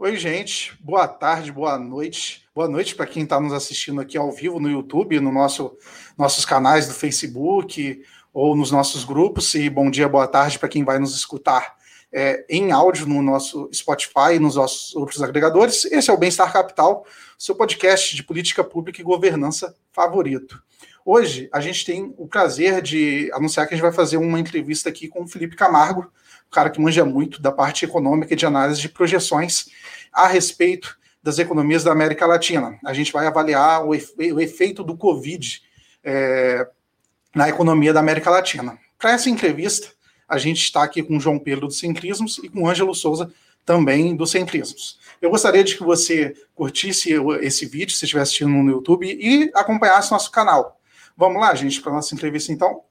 Oi, gente. Boa tarde, boa noite. Boa noite para quem está nos assistindo aqui ao vivo no YouTube, no nosso nossos canais do Facebook ou nos nossos grupos. E bom dia, boa tarde para quem vai nos escutar é, em áudio no nosso Spotify e nos nossos outros agregadores. Esse é o Bem-Estar Capital, seu podcast de política pública e governança favorito. Hoje a gente tem o prazer de anunciar que a gente vai fazer uma entrevista aqui com o Felipe Camargo, um cara que manja muito da parte econômica e de análise de projeções a respeito das economias da América Latina. A gente vai avaliar o, efe o efeito do Covid é, na economia da América Latina. Para essa entrevista, a gente está aqui com o João Pedro do Centrismos e com o Ângelo Souza também do Centrismos. Eu gostaria de que você curtisse esse vídeo, se estiver assistindo no YouTube, e acompanhasse nosso canal. Vamos lá, gente, para a nossa entrevista então?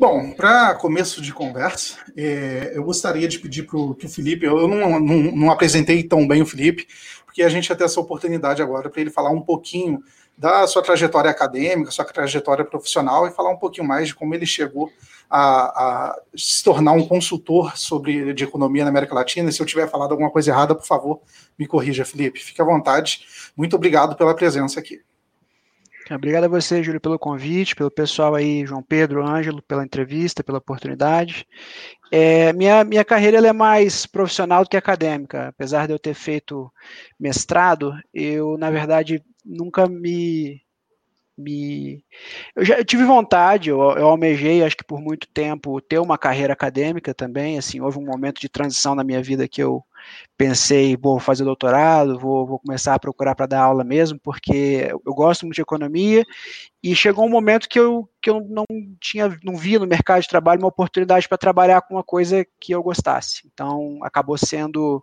Bom, para começo de conversa, é, eu gostaria de pedir para o Felipe, eu não, não, não, apresentei tão bem o Felipe, porque a gente ter essa oportunidade agora para ele falar um pouquinho da sua trajetória acadêmica, sua trajetória profissional e falar um pouquinho mais de como ele chegou a, a se tornar um consultor sobre de economia na América Latina. E se eu tiver falado alguma coisa errada, por favor, me corrija, Felipe. Fique à vontade. Muito obrigado pela presença aqui. Obrigado a você, Júlio, pelo convite, pelo pessoal aí, João Pedro, Ângelo, pela entrevista, pela oportunidade. É, minha, minha carreira é mais profissional do que acadêmica. Apesar de eu ter feito mestrado, eu, na verdade, nunca me me. Eu já eu tive vontade, eu, eu, almejei, acho que por muito tempo, ter uma carreira acadêmica também. Assim, houve um momento de transição na minha vida que eu pensei, vou fazer doutorado, vou, vou começar a procurar para dar aula mesmo, porque eu gosto muito de economia. E chegou um momento que eu, que eu não tinha, não via no mercado de trabalho uma oportunidade para trabalhar com uma coisa que eu gostasse. Então, acabou sendo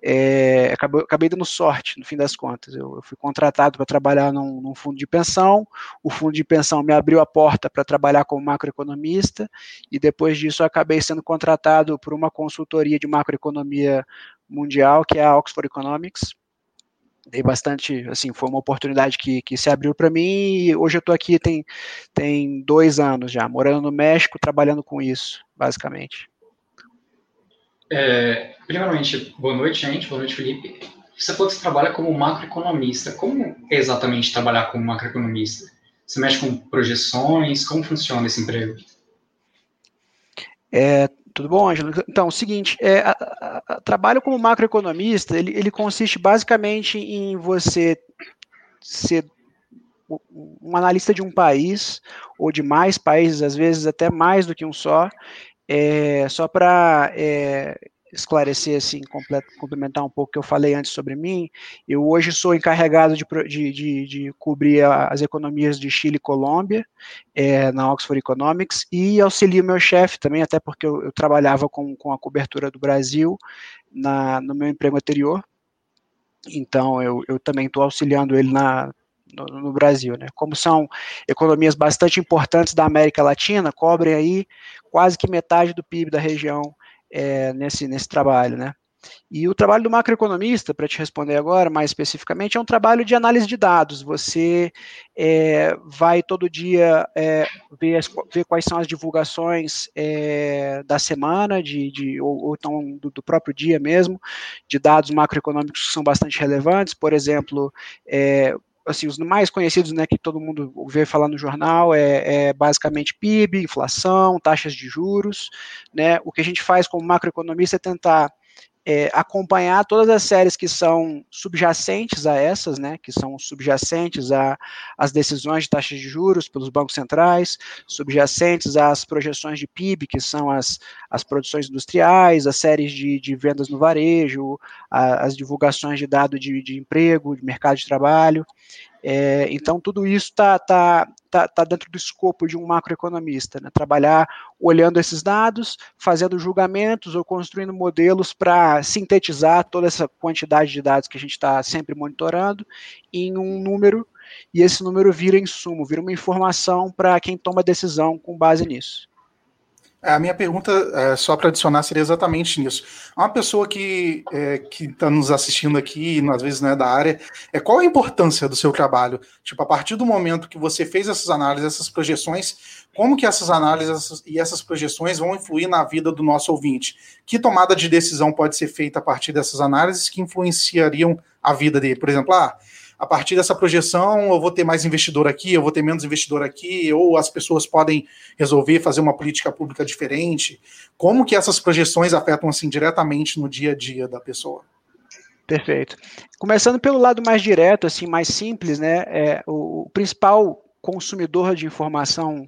é, acabei, acabei, dando sorte, no fim das contas. Eu, eu fui contratado para trabalhar num, num, fundo de pensão, o fundo de pensão me abriu a porta para trabalhar como macroeconomista, e depois disso acabei sendo contratado por uma consultoria de macroeconomia mundial, que é a Oxford Economics. Dei bastante, assim, foi uma oportunidade que, que se abriu para mim, e hoje eu estou aqui tem, tem dois anos já, morando no México, trabalhando com isso, basicamente. É, primeiramente, boa noite, gente. Boa noite, Felipe. Você falou que você trabalha como macroeconomista. Como é exatamente trabalhar como macroeconomista? Você mexe com projeções? Como funciona esse emprego? É, tudo bom, Ângelo? Então, é o seguinte, é, a, a, a, trabalho como macroeconomista, ele, ele consiste basicamente em você ser um analista de um país, ou de mais países, às vezes até mais do que um só, é, só para é, esclarecer, assim, complementar um pouco o que eu falei antes sobre mim, eu hoje sou encarregado de, de, de, de cobrir as economias de Chile e Colômbia é, na Oxford Economics e auxilio meu chefe também, até porque eu, eu trabalhava com, com a cobertura do Brasil na, no meu emprego anterior, então eu, eu também estou auxiliando ele na, no, no, Brasil, né? Como são economias bastante importantes da América Latina, cobrem aí quase que metade do PIB da região é, nesse, nesse trabalho, né? E o trabalho do macroeconomista, para te responder agora mais especificamente, é um trabalho de análise de dados. Você é, vai todo dia é, ver, as, ver, quais são as divulgações é, da semana, de, de ou, ou, então do, do, próprio dia mesmo, de dados macroeconômicos que são bastante relevantes. Por exemplo, é, assim, os mais conhecidos, né, que todo mundo vê falar no jornal é, é, basicamente PIB, inflação, taxas de juros, né, o que a gente faz como macroeconomista é tentar é, acompanhar todas as séries que são subjacentes a essas, né, que são subjacentes às decisões de taxas de juros pelos bancos centrais, subjacentes às projeções de PIB, que são as, as produções industriais, as séries de, de vendas no varejo, a, as divulgações de dados de, de emprego, de mercado de trabalho. É, então, tudo isso está tá, tá, tá dentro do escopo de um macroeconomista, né? trabalhar olhando esses dados, fazendo julgamentos ou construindo modelos para sintetizar toda essa quantidade de dados que a gente está sempre monitorando em um número, e esse número vira insumo, vira uma informação para quem toma decisão com base nisso. É, a minha pergunta, é, só para adicionar, seria exatamente nisso. Uma pessoa que é, está nos assistindo aqui, às vezes não é da área, é qual a importância do seu trabalho? Tipo, a partir do momento que você fez essas análises, essas projeções, como que essas análises e essas projeções vão influir na vida do nosso ouvinte? Que tomada de decisão pode ser feita a partir dessas análises que influenciariam a vida dele? Por exemplo, ah, a partir dessa projeção eu vou ter mais investidor aqui, eu vou ter menos investidor aqui, ou as pessoas podem resolver fazer uma política pública diferente. Como que essas projeções afetam assim diretamente no dia a dia da pessoa? Perfeito. Começando pelo lado mais direto, assim, mais simples, né? É, o, principal consumidor de informação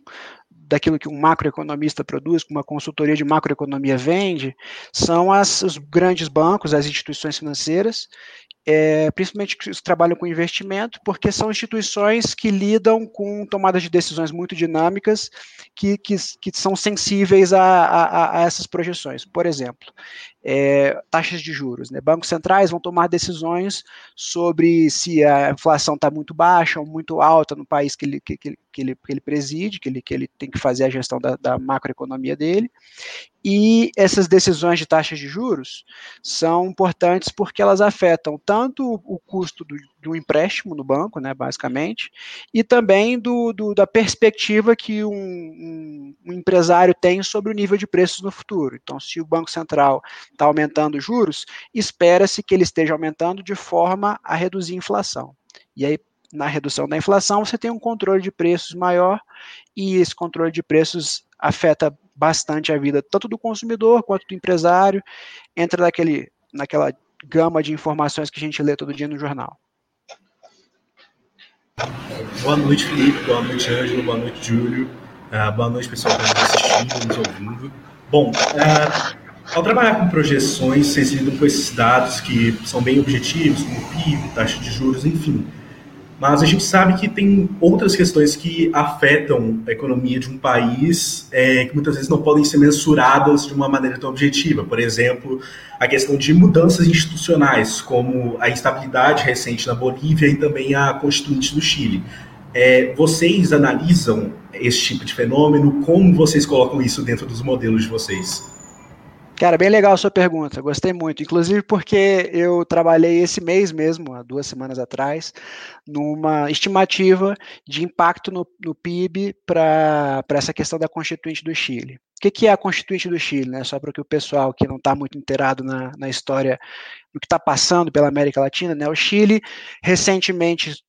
daquilo que um macroeconomista produz, que uma consultoria de macroeconomia vende, são as, os grandes bancos, as instituições financeiras, é, principalmente que trabalham com investimento, porque são instituições que lidam com tomadas de decisões muito dinâmicas que, que, que são sensíveis a, a, a, essas projeções. Por exemplo, é, taxas de juros. Né? Bancos centrais vão tomar decisões sobre se a inflação está muito baixa ou muito alta no país que ele, que, que, que, ele, que ele preside, que ele, que ele tem que fazer a gestão da, da macroeconomia dele. E essas decisões de taxas de juros são importantes porque elas afetam tanto o custo do, do empréstimo no banco, né, basicamente, e também do, do da perspectiva que um, um, um, empresário tem sobre o nível de preços no futuro. Então, se o Banco Central está aumentando juros, espera-se que ele esteja aumentando de forma a reduzir a inflação. E aí, na redução da inflação, você tem um controle de preços maior, e esse controle de preços afeta bastante a vida tanto do consumidor quanto do empresário, entra naquele, naquela gama de informações que a gente lê todo dia no jornal. Boa noite, Felipe. Boa noite, Ângelo. Boa noite, Júlio. Uh, boa noite, pessoal que está assistindo, nos ouvindo. Bom, uh, ao trabalhar com projeções, vocês lidam com esses dados que são bem objetivos, como PIB, taxa de juros, enfim. Mas a gente sabe que tem outras questões que afetam a economia de um país é, que muitas vezes não podem ser mensuradas de uma maneira tão objetiva. Por exemplo, a questão de mudanças institucionais, como a instabilidade recente na Bolívia e também a constituinte do Chile. É, vocês analisam esse tipo de fenômeno? Como vocês colocam isso dentro dos modelos de vocês? Cara, bem legal a sua pergunta, gostei muito. Inclusive porque eu trabalhei esse mês mesmo, há duas semanas atrás, numa estimativa de impacto no, no PIB para essa questão da Constituinte do Chile. O que, que é a Constituinte do Chile? Né? Só para que o pessoal que não está muito inteirado na, na história do que está passando pela América Latina, né? o Chile recentemente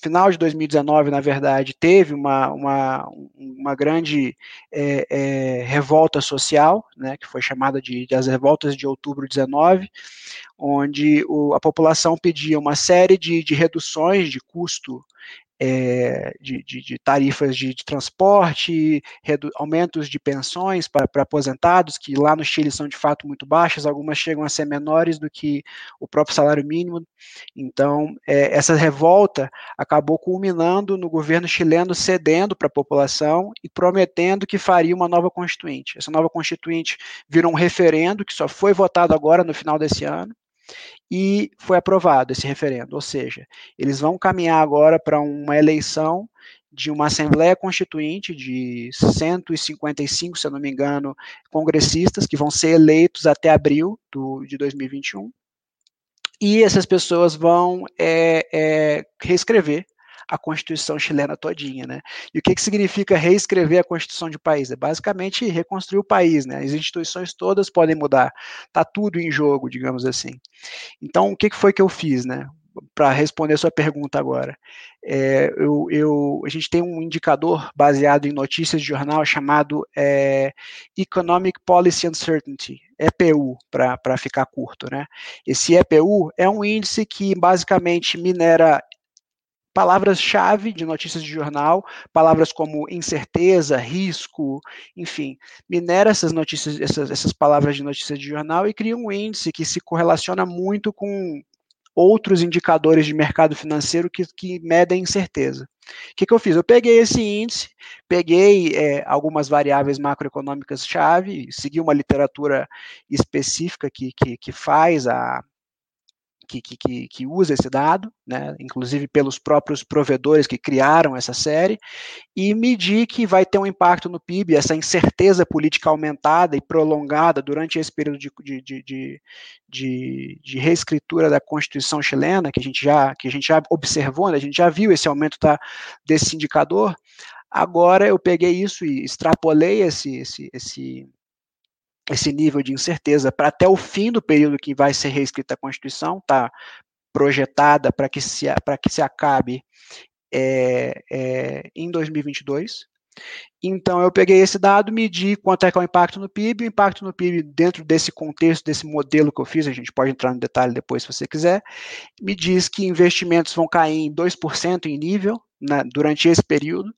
final de 2019, na verdade, teve uma, uma, uma grande é, é, revolta social, né, que foi chamada de, de as revoltas de outubro 19, onde o, a população pedia uma série de, de reduções de custo é, de, de, de, tarifas de, de transporte, aumentos de pensões para, aposentados, que lá no Chile são de fato muito baixas, algumas chegam a ser menores do que o próprio salário mínimo. Então, é, essa revolta acabou culminando no governo chileno cedendo para a população e prometendo que faria uma nova constituinte. Essa nova constituinte virou um referendo que só foi votado agora no final desse ano e foi aprovado esse referendo. Ou seja, eles vão caminhar agora para uma eleição de uma Assembleia Constituinte de 155, se eu não me engano, congressistas que vão ser eleitos até abril do, de 2021. E essas pessoas vão é, é, reescrever a Constituição chilena todinha, né? E o que, que significa reescrever a Constituição de país? É basicamente reconstruir o país, né? As instituições todas podem mudar, tá tudo em jogo, digamos assim. Então, o que, que foi que eu fiz, né? para responder a sua pergunta agora. É, eu, eu, a gente tem um indicador baseado em notícias de jornal chamado é, Economic Policy Uncertainty, EPU, para ficar curto. Né? Esse EPU é um índice que basicamente minera palavras-chave de notícias de jornal, palavras como incerteza, risco, enfim, minera essas notícias, essas, essas palavras de notícias de jornal e cria um índice que se correlaciona muito com outros indicadores de mercado financeiro que, que medem incerteza. O que, que eu fiz? Eu peguei esse índice, peguei é, algumas variáveis macroeconômicas-chave, segui uma literatura específica que, que, que faz a, que, que, que, usa esse dado, né, inclusive pelos próprios provedores que criaram essa série, e medir que vai ter um impacto no PIB, essa incerteza política aumentada e prolongada durante esse período de, de, de, de, de reescritura da Constituição chilena, que a gente já, que a gente já observou, né, a gente já viu esse aumento da, desse indicador, agora eu peguei isso e extrapolei esse, esse, esse esse nível de incerteza para até o fim do período que vai ser reescrita a Constituição, está projetada para que, se, que se acabe é, é, em 2022. Então, eu peguei esse dado, medi quanto é que é o impacto no PIB, o impacto no PIB dentro desse contexto, desse modelo que eu fiz, a gente pode entrar no detalhe depois se você quiser, me diz que investimentos vão cair em 2% em nível na, durante esse período,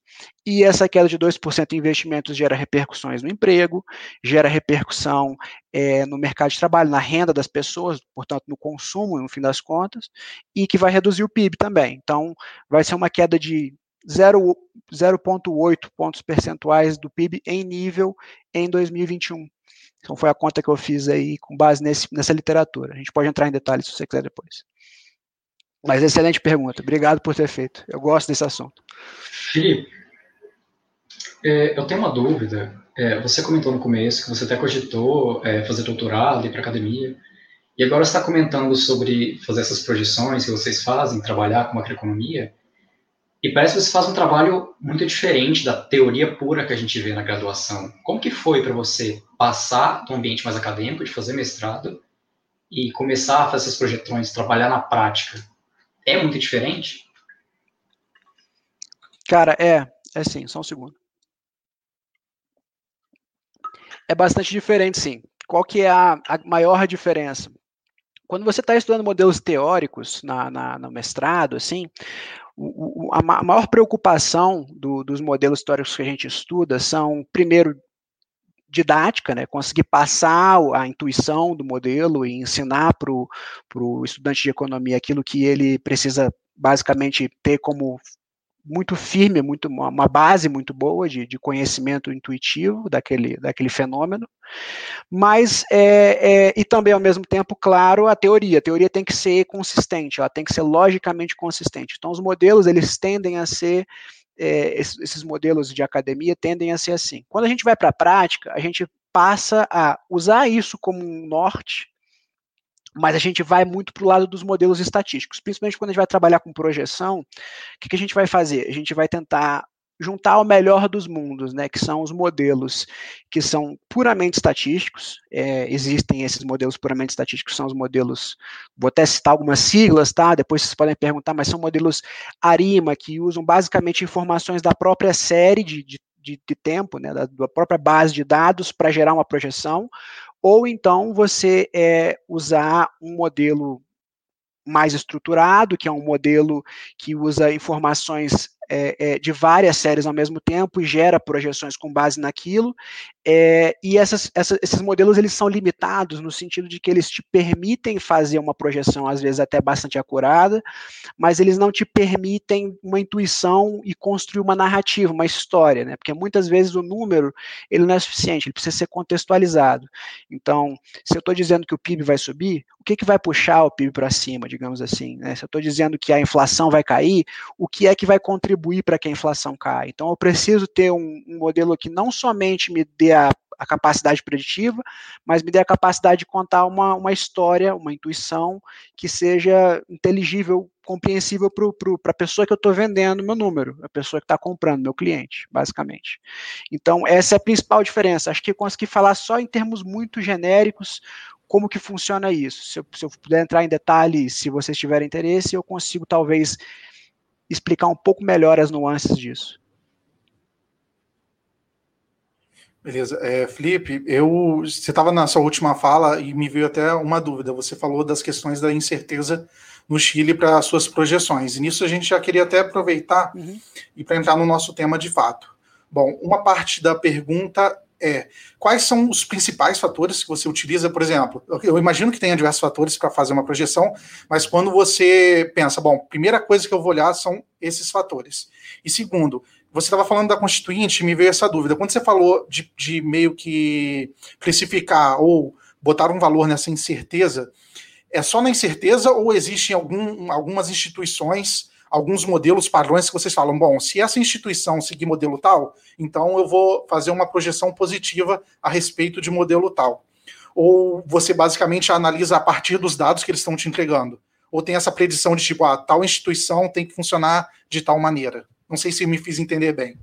e essa queda de 2% em investimentos gera repercussões no emprego, gera repercussão é, no mercado de trabalho, na renda das pessoas, portanto, no consumo, no fim das contas, e que vai reduzir o PIB também. Então, vai ser uma queda de 0,8 pontos percentuais do PIB em nível em 2021. Então foi a conta que eu fiz aí com base nesse, nessa literatura. A gente pode entrar em detalhes se você quiser depois. Mas excelente pergunta. Obrigado por ter feito. Eu gosto desse assunto. Felipe, é, eu tenho uma dúvida. É, você comentou no começo que você até cogitou é, fazer doutorado, ir para academia. E agora está comentando sobre fazer essas projeções que vocês fazem, trabalhar com macroeconomia. E parece que você faz um trabalho muito diferente da teoria pura que a gente vê na graduação. Como que foi para você passar do ambiente mais acadêmico, de fazer mestrado, e começar a fazer essas projeções, trabalhar na prática? É muito diferente? Cara, é. É sim, só um segundo. É bastante diferente, sim. Qual que é a, a maior diferença? Quando você está estudando modelos teóricos na, na, no mestrado, assim, o, o, a, maior preocupação do, dos modelos históricos que a gente estuda são, primeiro, didática, né, conseguir passar a intuição do modelo e ensinar para o estudante de economia aquilo que ele precisa basicamente ter como muito firme, muito uma base muito boa de, de conhecimento intuitivo daquele, daquele fenômeno, mas é, é, e também ao mesmo tempo, claro, a teoria. A teoria tem que ser consistente, ela tem que ser logicamente consistente. Então, os modelos eles tendem a ser é, esses, modelos de academia tendem a ser assim. Quando a gente vai para a prática, a gente passa a usar isso como um norte mas a gente vai muito para o lado dos modelos estatísticos, principalmente quando a gente vai trabalhar com projeção, o que, que a gente vai fazer? A gente vai tentar juntar o melhor dos mundos, né, que são os modelos que são puramente estatísticos, é, existem esses modelos puramente estatísticos, são os modelos, vou até citar algumas siglas, tá, depois vocês podem perguntar, mas são modelos ARIMA, que usam basicamente informações da própria série de, de de, tempo, né, da, da, própria base de dados para gerar uma projeção, ou então você é, usar um modelo mais estruturado, que é um modelo que usa informações é, é, de várias séries ao mesmo tempo e gera projeções com base naquilo. É, e essas, essa, esses modelos eles são limitados no sentido de que eles te permitem fazer uma projeção às vezes até bastante acurada, mas eles não te permitem uma intuição e construir uma narrativa, uma história, né? Porque muitas vezes o número ele não é suficiente, ele precisa ser contextualizado. Então, se eu estou dizendo que o PIB vai subir, o que, que vai puxar o PIB para cima, digamos assim? Né? Se eu estou dizendo que a inflação vai cair, o que é que vai contribuir para que a inflação caia? Então, eu preciso ter um, um modelo que não somente me dê a, a, capacidade preditiva, mas me dê a capacidade de contar uma, uma história, uma intuição que seja inteligível compreensível para a pessoa que eu estou vendendo meu número, a pessoa que está comprando, meu cliente, basicamente. Então, essa é a principal diferença. Acho que eu consegui falar só em termos muito genéricos como que funciona isso. Se eu, se eu puder entrar em detalhes, se vocês tiverem interesse, eu consigo talvez explicar um pouco melhor as nuances disso. Beleza. É, Felipe, eu, você estava na sua última fala e me veio até uma dúvida. Você falou das questões da incerteza no Chile para suas projeções. E nisso a gente já queria até aproveitar uhum. e para entrar no nosso tema de fato. Bom, uma parte da pergunta é quais são os principais fatores que você utiliza, por exemplo, eu imagino que tenha diversos fatores para fazer uma projeção, mas quando você pensa, bom, primeira coisa que eu vou olhar são esses fatores. E segundo, você estava falando da Constituinte, me veio essa dúvida. Quando você falou de, de meio que precificar ou botar um valor nessa incerteza, é só na incerteza ou existem algum, algumas instituições, alguns modelos padrões que vocês falam, bom, se essa instituição seguir modelo tal, então eu vou fazer uma projeção positiva a respeito de modelo tal. Ou você basicamente analisa a partir dos dados que eles estão te entregando? Ou tem essa predição de tipo, ah, tal instituição tem que funcionar de tal maneira? Não sei se me fiz entender bem.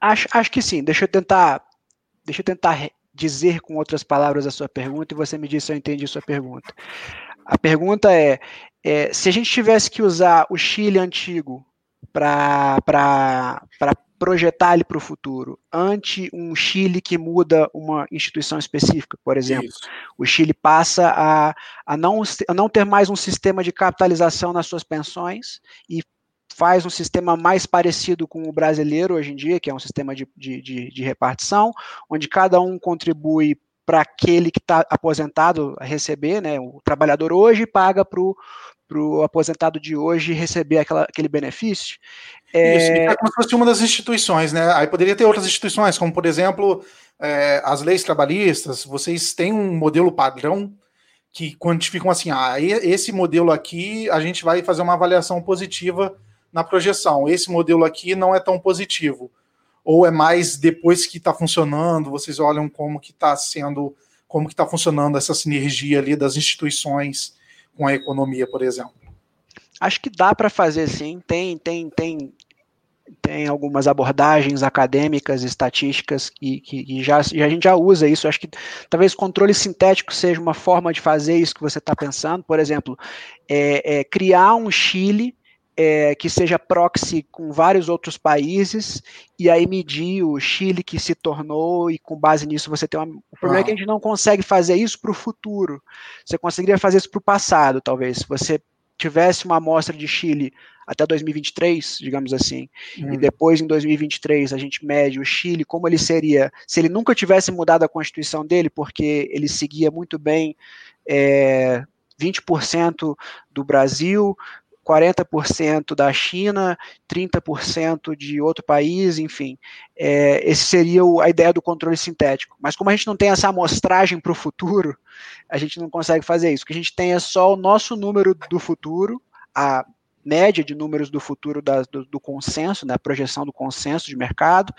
Acho, acho que sim. Deixa eu tentar, deixa eu tentar dizer com outras palavras a sua pergunta e você me diz se eu entendi a sua pergunta. A pergunta é, é se a gente tivesse que usar o Chile antigo para projetar ele para o futuro, ante um Chile que muda uma instituição específica, por exemplo. Isso. O Chile passa a, a, não, a não ter mais um sistema de capitalização nas suas pensões e faz um sistema mais parecido com o brasileiro hoje em dia, que é um sistema de, de, de, de repartição, onde cada um contribui para aquele que está aposentado a receber, né? O trabalhador hoje paga para o aposentado de hoje receber aquela, aquele benefício. É... Isso, é como se fosse uma das instituições, né? Aí poderia ter outras instituições, como por exemplo é, as leis trabalhistas. Vocês têm um modelo padrão que quantificam assim, ah, esse modelo aqui a gente vai fazer uma avaliação positiva na projeção. Esse modelo aqui não é tão positivo. Ou é mais depois que está funcionando, vocês olham como que está sendo, como que está funcionando essa sinergia ali das instituições com a economia, por exemplo. Acho que dá para fazer sim. Tem, tem, tem, tem algumas abordagens acadêmicas, estatísticas que, que, que já, já, a gente já usa isso. Acho que talvez controle sintético seja uma forma de fazer isso que você está pensando. Por exemplo, é, é, criar um Chile é, que seja proxy com vários outros países e aí medir o Chile que se tornou e com base nisso você tem uma... O problema ah. é que a gente não consegue fazer isso para o futuro. Você conseguiria fazer isso para o passado, talvez. Se você tivesse uma amostra de Chile até 2023, digamos assim, hum. e depois em 2023 a gente mede o Chile, como ele seria se ele nunca tivesse mudado a constituição dele, porque ele seguia muito bem é, 20% do Brasil, 40% da China, 30% de outro país, enfim. É, esse seria o, a ideia do controle sintético. Mas como a gente não tem essa amostragem para o futuro, a gente não consegue fazer isso. O que a gente tem é só o nosso número do futuro, a média de números do futuro da, do, do, consenso, né, a projeção do consenso de mercado,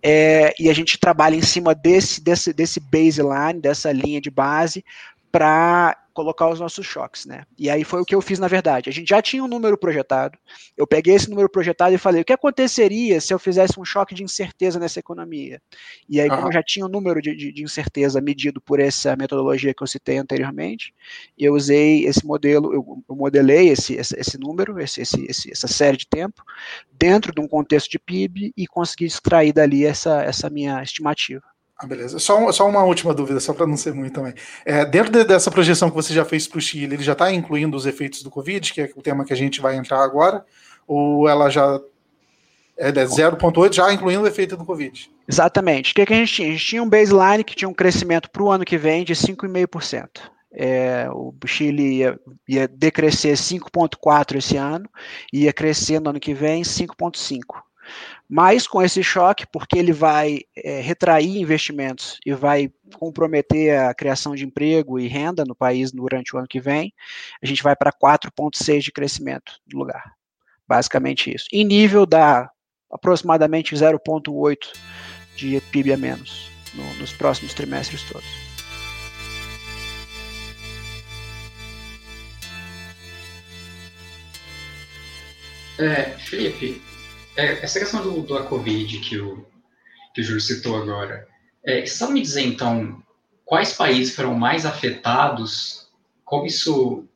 é, e a gente trabalha em cima desse, desse, desse baseline, dessa linha de base, para colocar os nossos choques, né? E aí foi o que eu fiz na verdade. A gente já tinha um número projetado. Eu peguei esse número projetado e falei: o que aconteceria se eu fizesse um choque de incerteza nessa economia? E aí, uhum. como eu já tinha um número de, de, de, incerteza medido por essa metodologia que eu citei anteriormente, eu usei esse modelo, eu, eu modelei esse, esse, esse número, esse, esse, essa série de tempo, dentro de um contexto de PIB e consegui extrair dali essa, essa minha estimativa. Ah, beleza. Só, só uma última dúvida, só para não ser muito também. É, dentro de, dessa projeção que você já fez para o Chile, ele já está incluindo os efeitos do Covid, que é o tema que a gente vai entrar agora, ou ela já é 0,8, já incluindo o efeito do Covid? Exatamente. O que, que a gente tinha? A gente tinha um baseline que tinha um crescimento para o ano que vem de 5,5%. É, o Chile ia, ia decrescer 5,4% esse ano, ia crescer no ano que vem 5,5%. Mas com esse choque, porque ele vai é, retrair investimentos e vai comprometer a criação de emprego e renda no país durante o ano que vem, a gente vai para 4,6% de crescimento no lugar. Basicamente isso. Em nível da aproximadamente 0,8% de PIB a menos no, nos próximos trimestres todos. É, Felipe, é, essa questão do, do Covid que o, que o Júlio citou agora, é, sabe me dizer, então, quais países foram mais afetados, como isso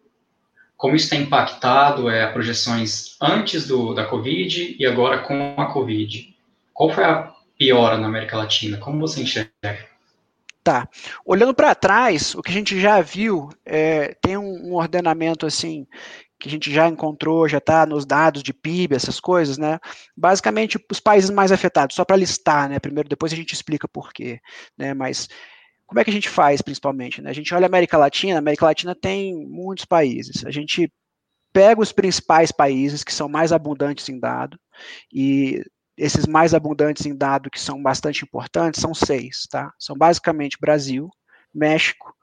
como isso tem impactado é, projeções antes do, da Covid e agora com a Covid. Qual foi a piora na América Latina? Como você enxerga? Tá. Olhando para trás, o que a gente já viu é, tem um, um, ordenamento assim que a gente já encontrou, já está nos dados de PIB, essas coisas, né? Basicamente, os países mais afetados, só para listar, né? Primeiro, depois a gente explica por quê, né? Mas como é que a gente faz, principalmente? Né? A gente olha a América Latina, a América Latina tem muitos países. A gente pega os principais países que são mais abundantes em dado e esses mais abundantes em dado que são bastante importantes são seis, tá? São basicamente Brasil, México,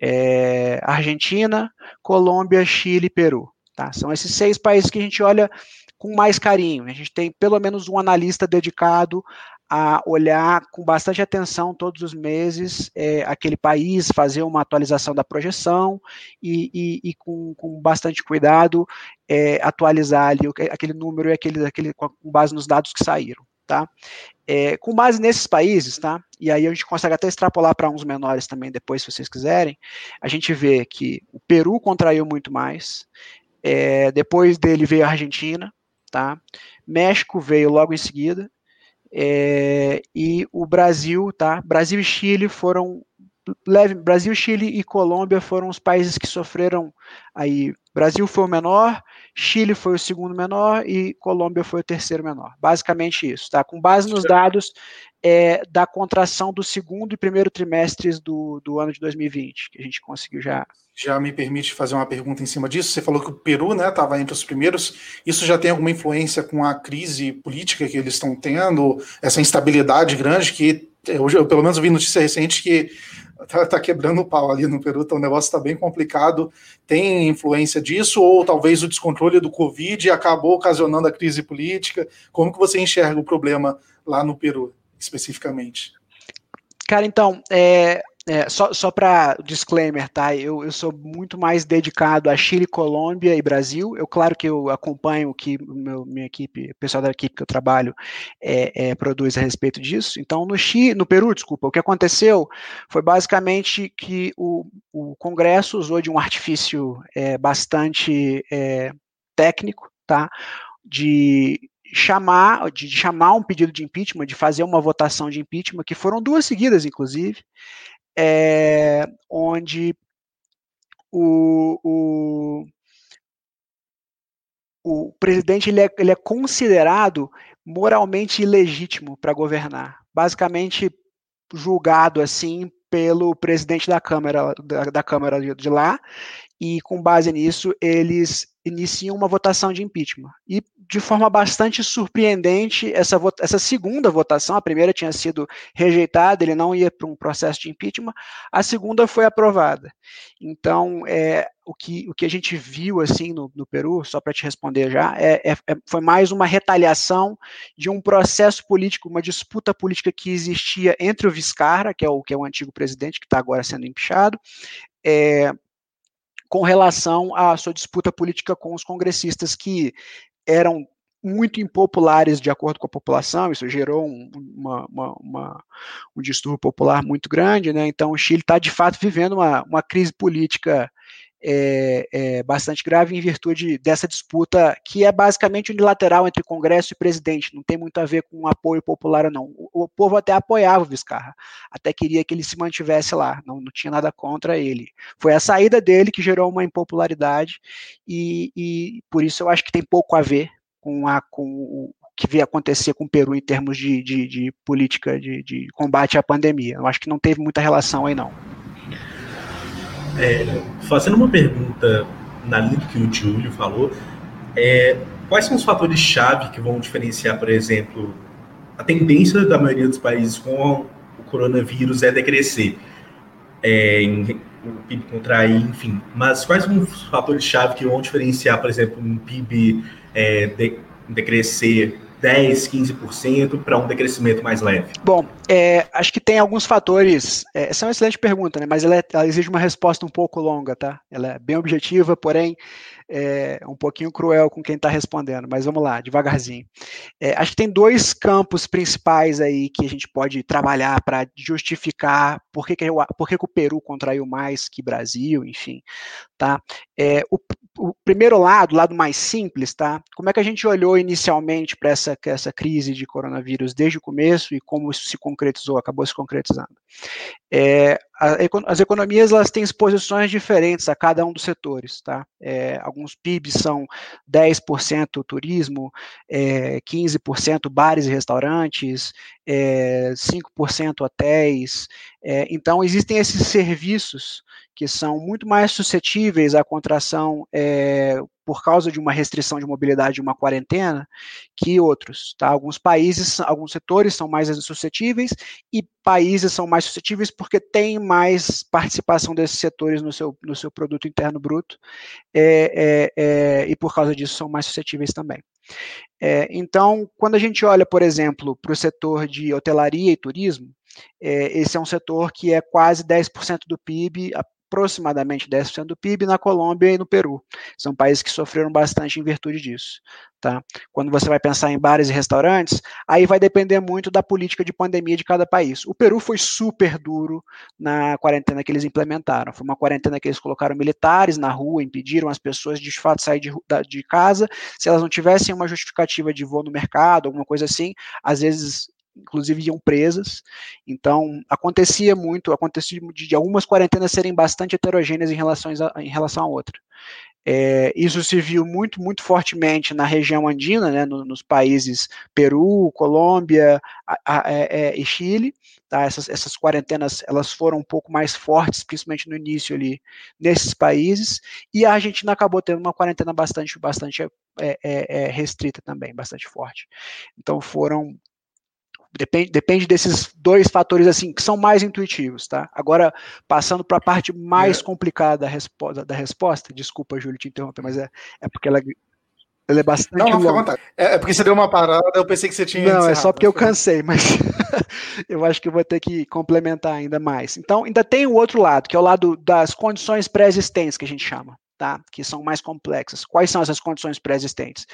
é, Argentina, Colômbia, Chile e Peru. Tá? São esses seis países que a gente olha com mais carinho. A gente tem pelo menos um analista dedicado a olhar com bastante atenção todos os meses é, aquele país, fazer uma atualização da projeção e, e, e com, com, bastante cuidado é, atualizar ali aquele número e aquele, aquele, com base nos dados que saíram. Tá? É, com base nesses países, tá? E aí a gente consegue até extrapolar para uns menores também depois, se vocês quiserem. A gente vê que o Peru contraiu muito mais, é, depois dele veio a Argentina, tá? México veio logo em seguida. É, e o Brasil, tá? Brasil e Chile foram leve, Brasil, Chile e Colômbia foram os países que sofreram aí. Brasil foi o menor, Chile foi o segundo menor e Colômbia foi o terceiro menor. Basicamente isso, tá? Com base nos dados é, da contração do segundo e primeiro trimestres do, do ano de 2020, que a gente conseguiu já. Já me permite fazer uma pergunta em cima disso? Você falou que o Peru estava né, entre os primeiros. Isso já tem alguma influência com a crise política que eles estão tendo, essa instabilidade grande que eu, eu pelo menos vi notícia recente que tá, tá, quebrando o pau ali no Peru, então o negócio está bem complicado. Tem influência disso, ou talvez o descontrole do Covid acabou ocasionando a crise política? Como que você enxerga o problema lá no Peru, especificamente? Cara, então, é, é, só só para disclaimer, tá? Eu, eu sou muito mais dedicado a Chile, Colômbia e Brasil. Eu, claro que eu acompanho o que meu, minha equipe, o pessoal da equipe que eu trabalho é, é, produz a respeito disso. Então, no Chile, no Peru, desculpa, o que aconteceu foi basicamente que o, o Congresso usou de um artifício é, bastante é, técnico, tá? De chamar, de chamar um pedido de impeachment, de fazer uma votação de impeachment, que foram duas seguidas, inclusive, é, onde o, o, o presidente ele é, ele é considerado moralmente ilegítimo para governar. Basicamente julgado assim pelo presidente da Câmara da, da Câmara de, de lá e com base nisso eles iniciam uma votação de impeachment. E, de forma bastante surpreendente, essa, essa segunda votação, a primeira tinha sido rejeitada, ele não ia para um processo de impeachment, a segunda foi aprovada. Então, é, o, que, o que a gente viu assim no, no Peru, só para te responder já, é, é, é, foi mais uma retaliação de um processo político, uma disputa política que existia entre o Vizcarra, que é o, que é o antigo presidente, que está agora sendo empichado, é, com relação à sua disputa política com os congressistas que eram muito impopulares de acordo com a população, isso gerou um, uma, uma, uma, um distúrbio popular muito grande, né? Então o Chile está de fato vivendo uma, uma crise política é, é, bastante grave em virtude dessa disputa que é basicamente unilateral entre Congresso e presidente, não tem muito a ver com apoio popular ou não. O, o povo até apoiava o Vizcarra, até queria que ele se mantivesse lá, não, não tinha nada contra ele. Foi a saída dele que gerou uma impopularidade e, e por isso eu acho que tem pouco a ver com, a, com o que veio acontecer com o Peru em termos de, de, de política de, de combate à pandemia. Eu acho que não teve muita relação aí não. É, fazendo uma pergunta na linha que o Júlio falou, é, quais são os fatores-chave que vão diferenciar, por exemplo, a tendência da maioria dos países com o coronavírus é decrescer, é, em, o PIB contrair, enfim. Mas quais são os fatores-chave que vão diferenciar, por exemplo, um PIB é, de, decrescer 10, 15% para um decrescimento mais leve? Bom, é, acho que tem alguns fatores. É, essa é uma excelente pergunta, né? Mas ela, é, ela, exige uma resposta um pouco longa, tá? Ela é bem objetiva, porém é, um pouquinho cruel com quem está respondendo, mas vamos lá, devagarzinho. É, acho que tem dois campos principais aí que a gente pode trabalhar para justificar por que, que, por que, que o Peru contraiu mais que Brasil, enfim. Tá? É, o, o primeiro lado, o lado mais simples, tá? Como é que a gente olhou inicialmente para essa, essa crise de coronavírus desde o começo e como isso se concretizou, acabou se concretizando? É, a, as economias elas têm exposições diferentes a cada um dos setores, tá? É, alguns PIBs são 10% turismo, é, 15% bares e restaurantes, é, 5% hotéis. É, então existem esses serviços que são muito mais suscetíveis à contração é, por causa de uma restrição de mobilidade, uma quarentena, que outros. Tá? Alguns países, alguns setores são mais suscetíveis e países são mais suscetíveis porque têm mais participação desses setores no seu, no seu produto interno bruto é, é, é e por causa disso são mais suscetíveis também. É, então, quando a gente olha, por exemplo, para o setor de hotelaria e turismo, é, esse é um setor que é quase 10% do PIB, aproximadamente 10% do PIB na Colômbia e no Peru. São países que sofreram bastante em virtude disso. Tá? Quando você vai pensar em bares e restaurantes, aí vai depender muito da política de pandemia de cada país. O Peru foi super duro na quarentena que eles implementaram. Foi uma quarentena que eles colocaram militares na rua, impediram as pessoas de, de fato sair de, de casa. Se elas não tivessem uma justificativa de voo no mercado, alguma coisa assim, às vezes inclusive iam presas. Então, acontecia muito, acontecia de, algumas quarentenas serem bastante heterogêneas em relação a, em relação a outra. É, isso se viu muito, muito fortemente na região andina, né, no, nos países Peru, Colômbia a, a, é, é, e Chile. Tá, essas, essas quarentenas elas foram um pouco mais fortes, principalmente no início ali nesses países. E a Argentina acabou tendo uma quarentena bastante, bastante é, é, é, restrita também, bastante forte. Então foram Depende, depende desses dois fatores assim que são mais intuitivos, tá? Agora, passando para a parte mais é. complicada da resposta, da resposta, desculpa, Júlio, te interromper, mas é, é porque ela, ela é bastante não, não, longa. É, é porque você deu uma parada, eu pensei que você tinha. Não, é só porque eu cansei, mas eu acho que eu vou ter que complementar ainda mais. Então, ainda tem o outro lado, que é o lado das condições pré-existentes, que a gente chama, tá? Que são mais complexas. Quais são essas condições pré-existentes?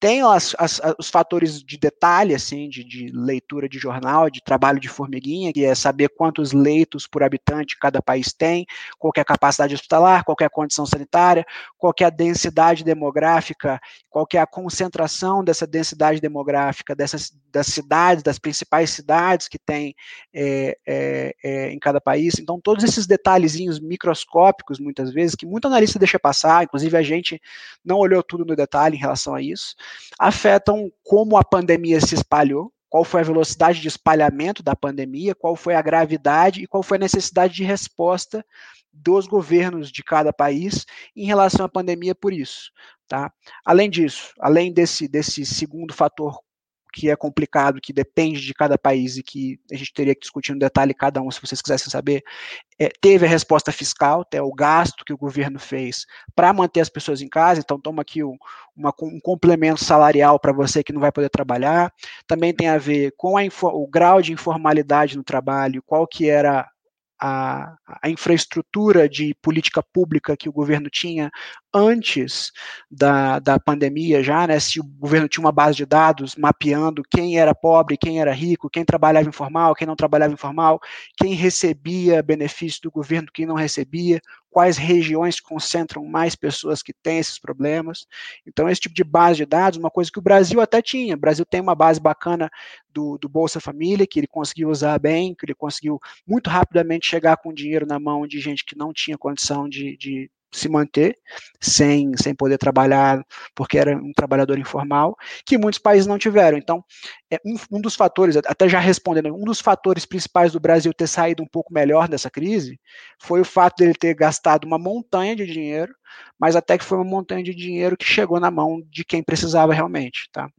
Tem as, as, os fatores de detalhe, assim, de, de, leitura de jornal, de trabalho de formiguinha, que é saber quantos leitos por habitante cada país tem, qual é a capacidade hospitalar, qual é a condição sanitária, qual é a densidade demográfica, qual é a concentração dessa densidade demográfica dessas das cidades, das principais cidades que tem é, é, é, em cada país. Então, todos esses detalhezinhos microscópicos, muitas vezes, que muito analista deixa passar, inclusive a gente não olhou tudo no detalhe em relação a isso, afetam como a pandemia se espalhou, qual foi a velocidade de espalhamento da pandemia, qual foi a gravidade e qual foi a necessidade de resposta dos governos de cada país em relação à pandemia por isso. Tá? Além disso, além desse, desse segundo fator que é complicado, que depende de cada país e que a gente teria que discutir no detalhe cada um, se vocês quisessem saber, é, teve a resposta fiscal, até o gasto que o governo fez para manter as pessoas em casa, então toma aqui um, uma, um complemento salarial para você que não vai poder trabalhar, também tem a ver com a, o grau de informalidade no trabalho, qual que era a, a, infraestrutura de política pública que o governo tinha antes da, da pandemia já, né, se o governo tinha uma base de dados mapeando quem era pobre, quem era rico, quem trabalhava informal, quem não trabalhava informal, quem recebia benefício do governo, quem não recebia, quais regiões concentram mais pessoas que têm esses problemas. Então, esse tipo de base de dados, uma coisa que o Brasil até tinha. O Brasil tem uma base bacana do, do Bolsa Família, que ele conseguiu usar bem, que ele conseguiu muito rapidamente chegar com dinheiro na mão de gente que não tinha condição de, de se manter sem, sem poder trabalhar porque era um trabalhador informal, que muitos países não tiveram. Então, é um, um, dos fatores, até já respondendo, um dos fatores principais do Brasil ter saído um pouco melhor dessa crise foi o fato dele ter gastado uma montanha de dinheiro, mas até que foi uma montanha de dinheiro que chegou na mão de quem precisava realmente, tá?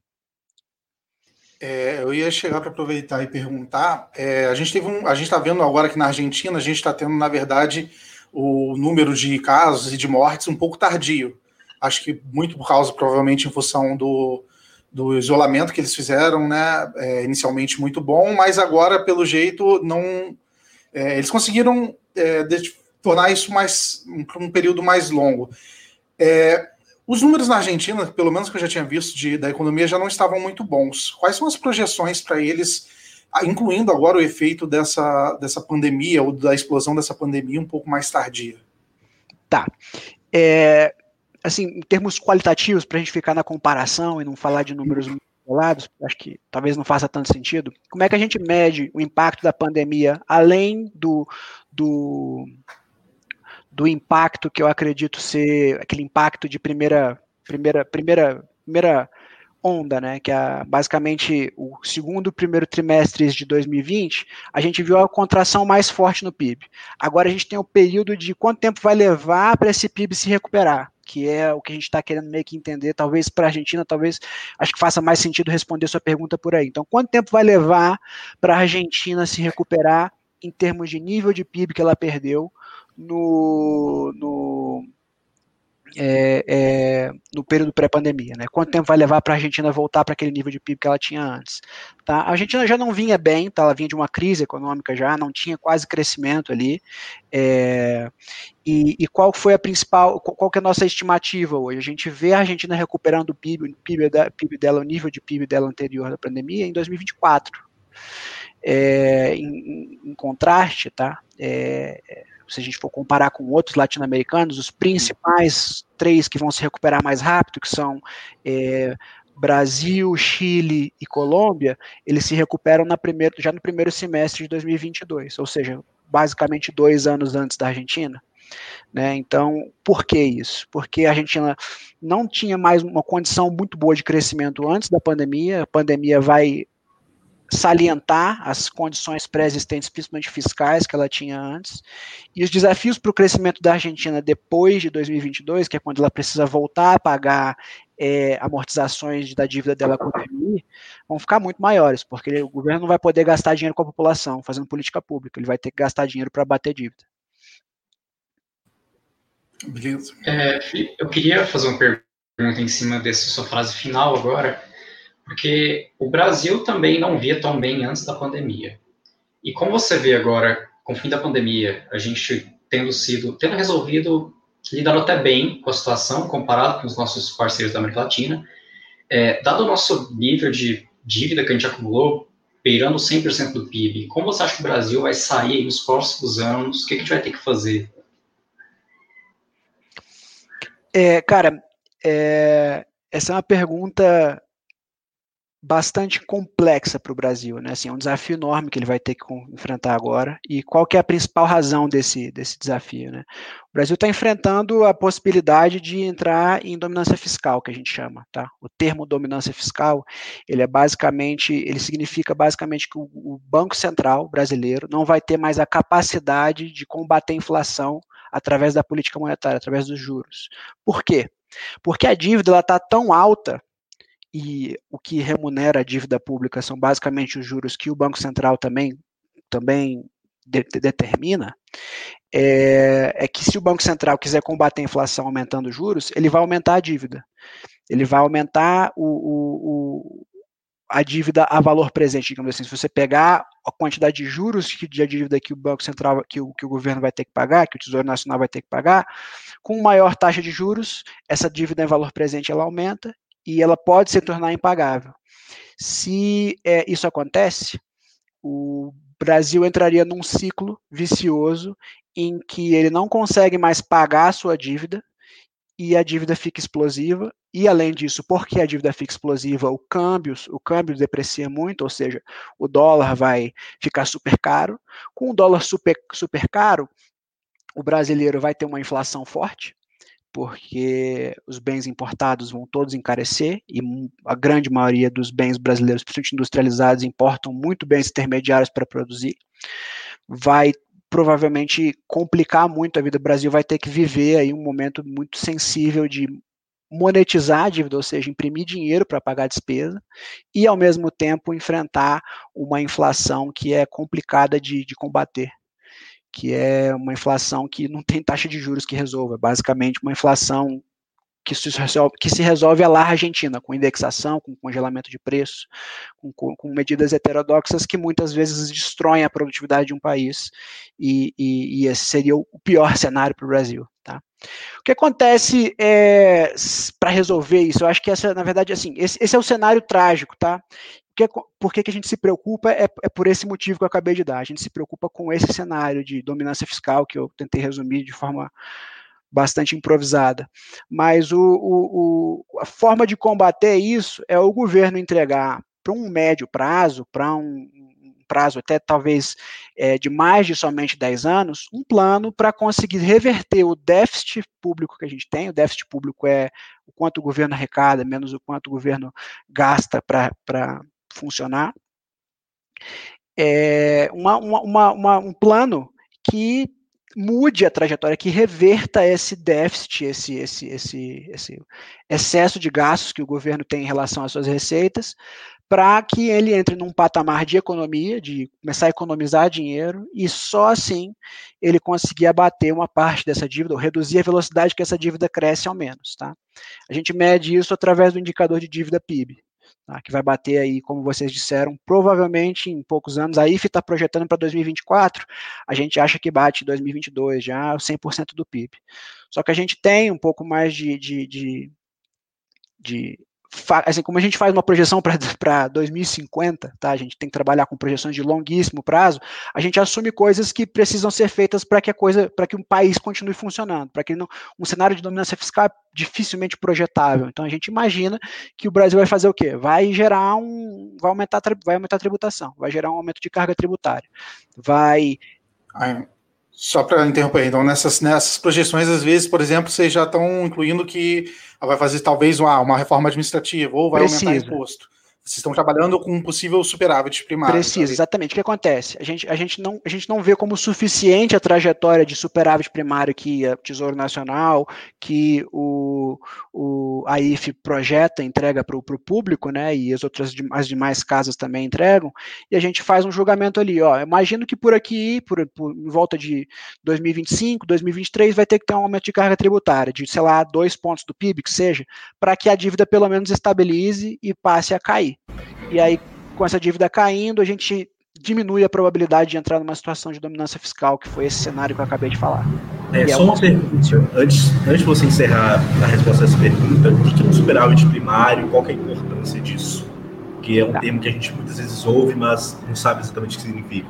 É, eu ia chegar para aproveitar e perguntar. É, a gente teve um, a gente está vendo agora que na Argentina a gente está tendo na verdade o número de casos e de mortes um pouco tardio. Acho que muito por causa, provavelmente, em função do, do isolamento que eles fizeram, né? É, inicialmente muito bom, mas agora, pelo jeito, não. É, eles conseguiram é, tornar isso mais um, um período mais longo. É, Os números na Argentina, pelo menos que eu já tinha visto de, da economia, já não estavam muito bons. Quais são as projeções para eles, incluindo agora o efeito dessa, dessa pandemia ou da explosão dessa pandemia um pouco mais tardia? Tá. É, assim, em termos qualitativos, para a gente ficar na comparação e não falar de números isolados, acho que talvez não faça tanto sentido. Como é que a gente mede o impacto da pandemia além do, do do impacto que eu acredito ser aquele impacto de primeira primeira primeira primeira onda, né, que é basicamente o segundo e primeiro trimestres de 2020, a gente viu a contração mais forte no PIB. Agora a gente tem o período de quanto tempo vai levar para esse PIB se recuperar, que é o que a gente está querendo meio que entender, talvez para a Argentina, talvez acho que faça mais sentido responder sua pergunta por aí. Então, quanto tempo vai levar para a Argentina se recuperar em termos de nível de PIB que ela perdeu no, no, é, é, no período pré-pandemia, né? Quanto tempo vai levar para a Argentina voltar para aquele nível de PIB que ela tinha antes? Tá? A Argentina já não vinha bem, tá? ela vinha de uma crise econômica já, não tinha quase crescimento ali. É, e, e, qual foi a principal, qual que é a nossa estimativa hoje? A gente vê a Argentina recuperando o PIB, o PIB, da, PIB dela, o nível de PIB dela anterior da pandemia em 2024. É, em, em, contraste, tá? É, se a gente for comparar com outros latino-americanos, os principais três que vão se recuperar mais rápido, que são é, Brasil, Chile e Colômbia, eles se recuperam na primeiro, já no primeiro semestre de 2022, ou seja, basicamente dois anos antes da Argentina. Né? Então, por que isso? Porque a Argentina não tinha mais uma condição muito boa de crescimento antes da pandemia, a pandemia vai salientar as condições pré-existentes, principalmente fiscais, que ela tinha antes, e os desafios para o crescimento da Argentina depois de 2022, que é quando ela precisa voltar a pagar é, amortizações da dívida dela com o FMI, vão ficar muito maiores, porque o governo não vai poder gastar dinheiro com a população fazendo política pública, ele vai ter que gastar dinheiro para bater dívida. É, eu queria fazer uma pergunta em cima dessa sua frase final agora, porque o Brasil também não via tão bem antes da pandemia. E como você vê agora, com o fim da pandemia, a gente tendo sido, tendo resolvido, lidar até bem com a situação, comparado com os nossos parceiros da América Latina, é, dado o nosso nível de dívida que a gente acumulou, beirando 100% do PIB, como você acha que o Brasil vai sair nos próximos anos? O que a gente vai ter que fazer? É, cara, é, essa é uma pergunta bastante complexa para o Brasil, né? Assim, é um desafio enorme que ele vai ter que enfrentar agora. E qual que é a principal razão desse, desse desafio, né? O Brasil está enfrentando a possibilidade de entrar em dominância fiscal, que a gente chama, tá? O termo dominância fiscal, ele é basicamente, ele significa basicamente que o, o Banco Central brasileiro não vai ter mais a capacidade de combater a inflação através da política monetária, através dos juros. Por quê? Porque a dívida está tão alta e o que remunera a dívida pública são basicamente os juros que o Banco Central também, também de, de, determina, é, é, que se o Banco Central quiser combater a inflação aumentando juros, ele vai aumentar a dívida. Ele vai aumentar o, o, o, a dívida a valor presente, digamos assim. Se você pegar a quantidade de juros que, de dívida que o Banco Central, que o, que o governo vai ter que pagar, que o Tesouro Nacional vai ter que pagar, com maior taxa de juros, essa dívida em valor presente ela aumenta e ela pode se tornar impagável. Se é, isso acontece, o Brasil entraria num ciclo vicioso em que ele não consegue mais pagar a sua dívida e a dívida fica explosiva e além disso, porque a dívida fica explosiva, o câmbio, o câmbio deprecia muito, ou seja, o dólar vai ficar super caro. Com o dólar super, super caro, o brasileiro vai ter uma inflação forte, porque os bens importados vão todos encarecer e a grande maioria dos bens brasileiros, principalmente industrializados, importam muito bens intermediários para produzir. Vai provavelmente complicar muito a vida. O Brasil vai ter que viver aí um momento muito sensível de monetizar a dívida, ou seja, imprimir dinheiro para pagar a despesa, e ao mesmo tempo enfrentar uma inflação que é complicada de, de combater que é uma inflação que não tem taxa de juros que resolva, basicamente uma inflação que se resolve, que se resolve a lá Argentina, com indexação, com congelamento de preço, com, com, com, medidas heterodoxas que muitas vezes destroem a produtividade de um país, e, e, e esse seria o pior cenário para o Brasil. Tá? O que acontece é, para resolver isso? Eu acho que essa, na verdade, assim, esse, esse é o cenário trágico, tá? Que, por que, que a gente se preocupa é, é, por esse motivo que eu acabei de dar. A gente se preocupa com esse cenário de dominância fiscal que eu tentei resumir de forma bastante improvisada. Mas o, o, o, a forma de combater isso é o governo entregar para um médio prazo, para um, prazo até talvez é, de mais de somente 10 anos, um plano para conseguir reverter o déficit público que a gente tem. O déficit público é o quanto o governo arrecada, menos o quanto o governo gasta para funcionar. É uma, uma, uma, um plano que mude a trajetória, que reverta esse déficit, esse, esse, esse, esse excesso de gastos que o governo tem em relação às suas receitas, para que ele entre num patamar de economia, de começar a economizar dinheiro, e só assim ele conseguir abater uma parte dessa dívida, ou reduzir a velocidade que essa dívida cresce ao menos. Tá? A gente mede isso através do indicador de dívida PIB, tá? que vai bater aí, como vocês disseram, provavelmente em poucos anos. A IFE está projetando para 2024, a gente acha que bate em 2022 já 100% do PIB. Só que a gente tem um pouco mais de, de, de de assim, como a gente faz uma projeção para 2050, tá? A gente tem que trabalhar com projeções de longuíssimo prazo, a gente assume coisas que precisam ser feitas para que a coisa, para que um país continue funcionando, para que não, um cenário de dominância fiscal é dificilmente projetável. Então a gente imagina que o Brasil vai fazer o quê? Vai gerar um, vai aumentar, vai aumentar a tributação, vai gerar um aumento de carga tributária, vai só para interromper, então, nessas, nessas projeções, às vezes, por exemplo, vocês já estão incluindo que vai fazer talvez uma, uma reforma administrativa ou vai Precisa. aumentar imposto. Vocês estão trabalhando com um possível superávit primário. Precisa, exatamente. O que acontece? A gente, a, gente não, a gente não vê como suficiente a trajetória de superávit primário que o Tesouro Nacional, que o, o, a IFE projeta, entrega para o público, né, e as outras as demais casas também entregam, e a gente faz um julgamento ali. Ó, imagino que por aqui, por, por em volta de 2025, 2023, vai ter que ter um aumento de carga tributária, de, sei lá, dois pontos do PIB, que seja, para que a dívida pelo menos estabilize e passe a cair. E aí, com essa dívida caindo, a gente diminui a probabilidade de entrar numa situação de dominância fiscal, que foi esse cenário que eu acabei de falar. É, só uma pergunta. Antes, antes de você encerrar a resposta a essa pergunta, o que é um superávit primário? Qual é a importância disso? Que é um tá. termo que a gente muitas vezes ouve, mas não sabe exatamente o que significa.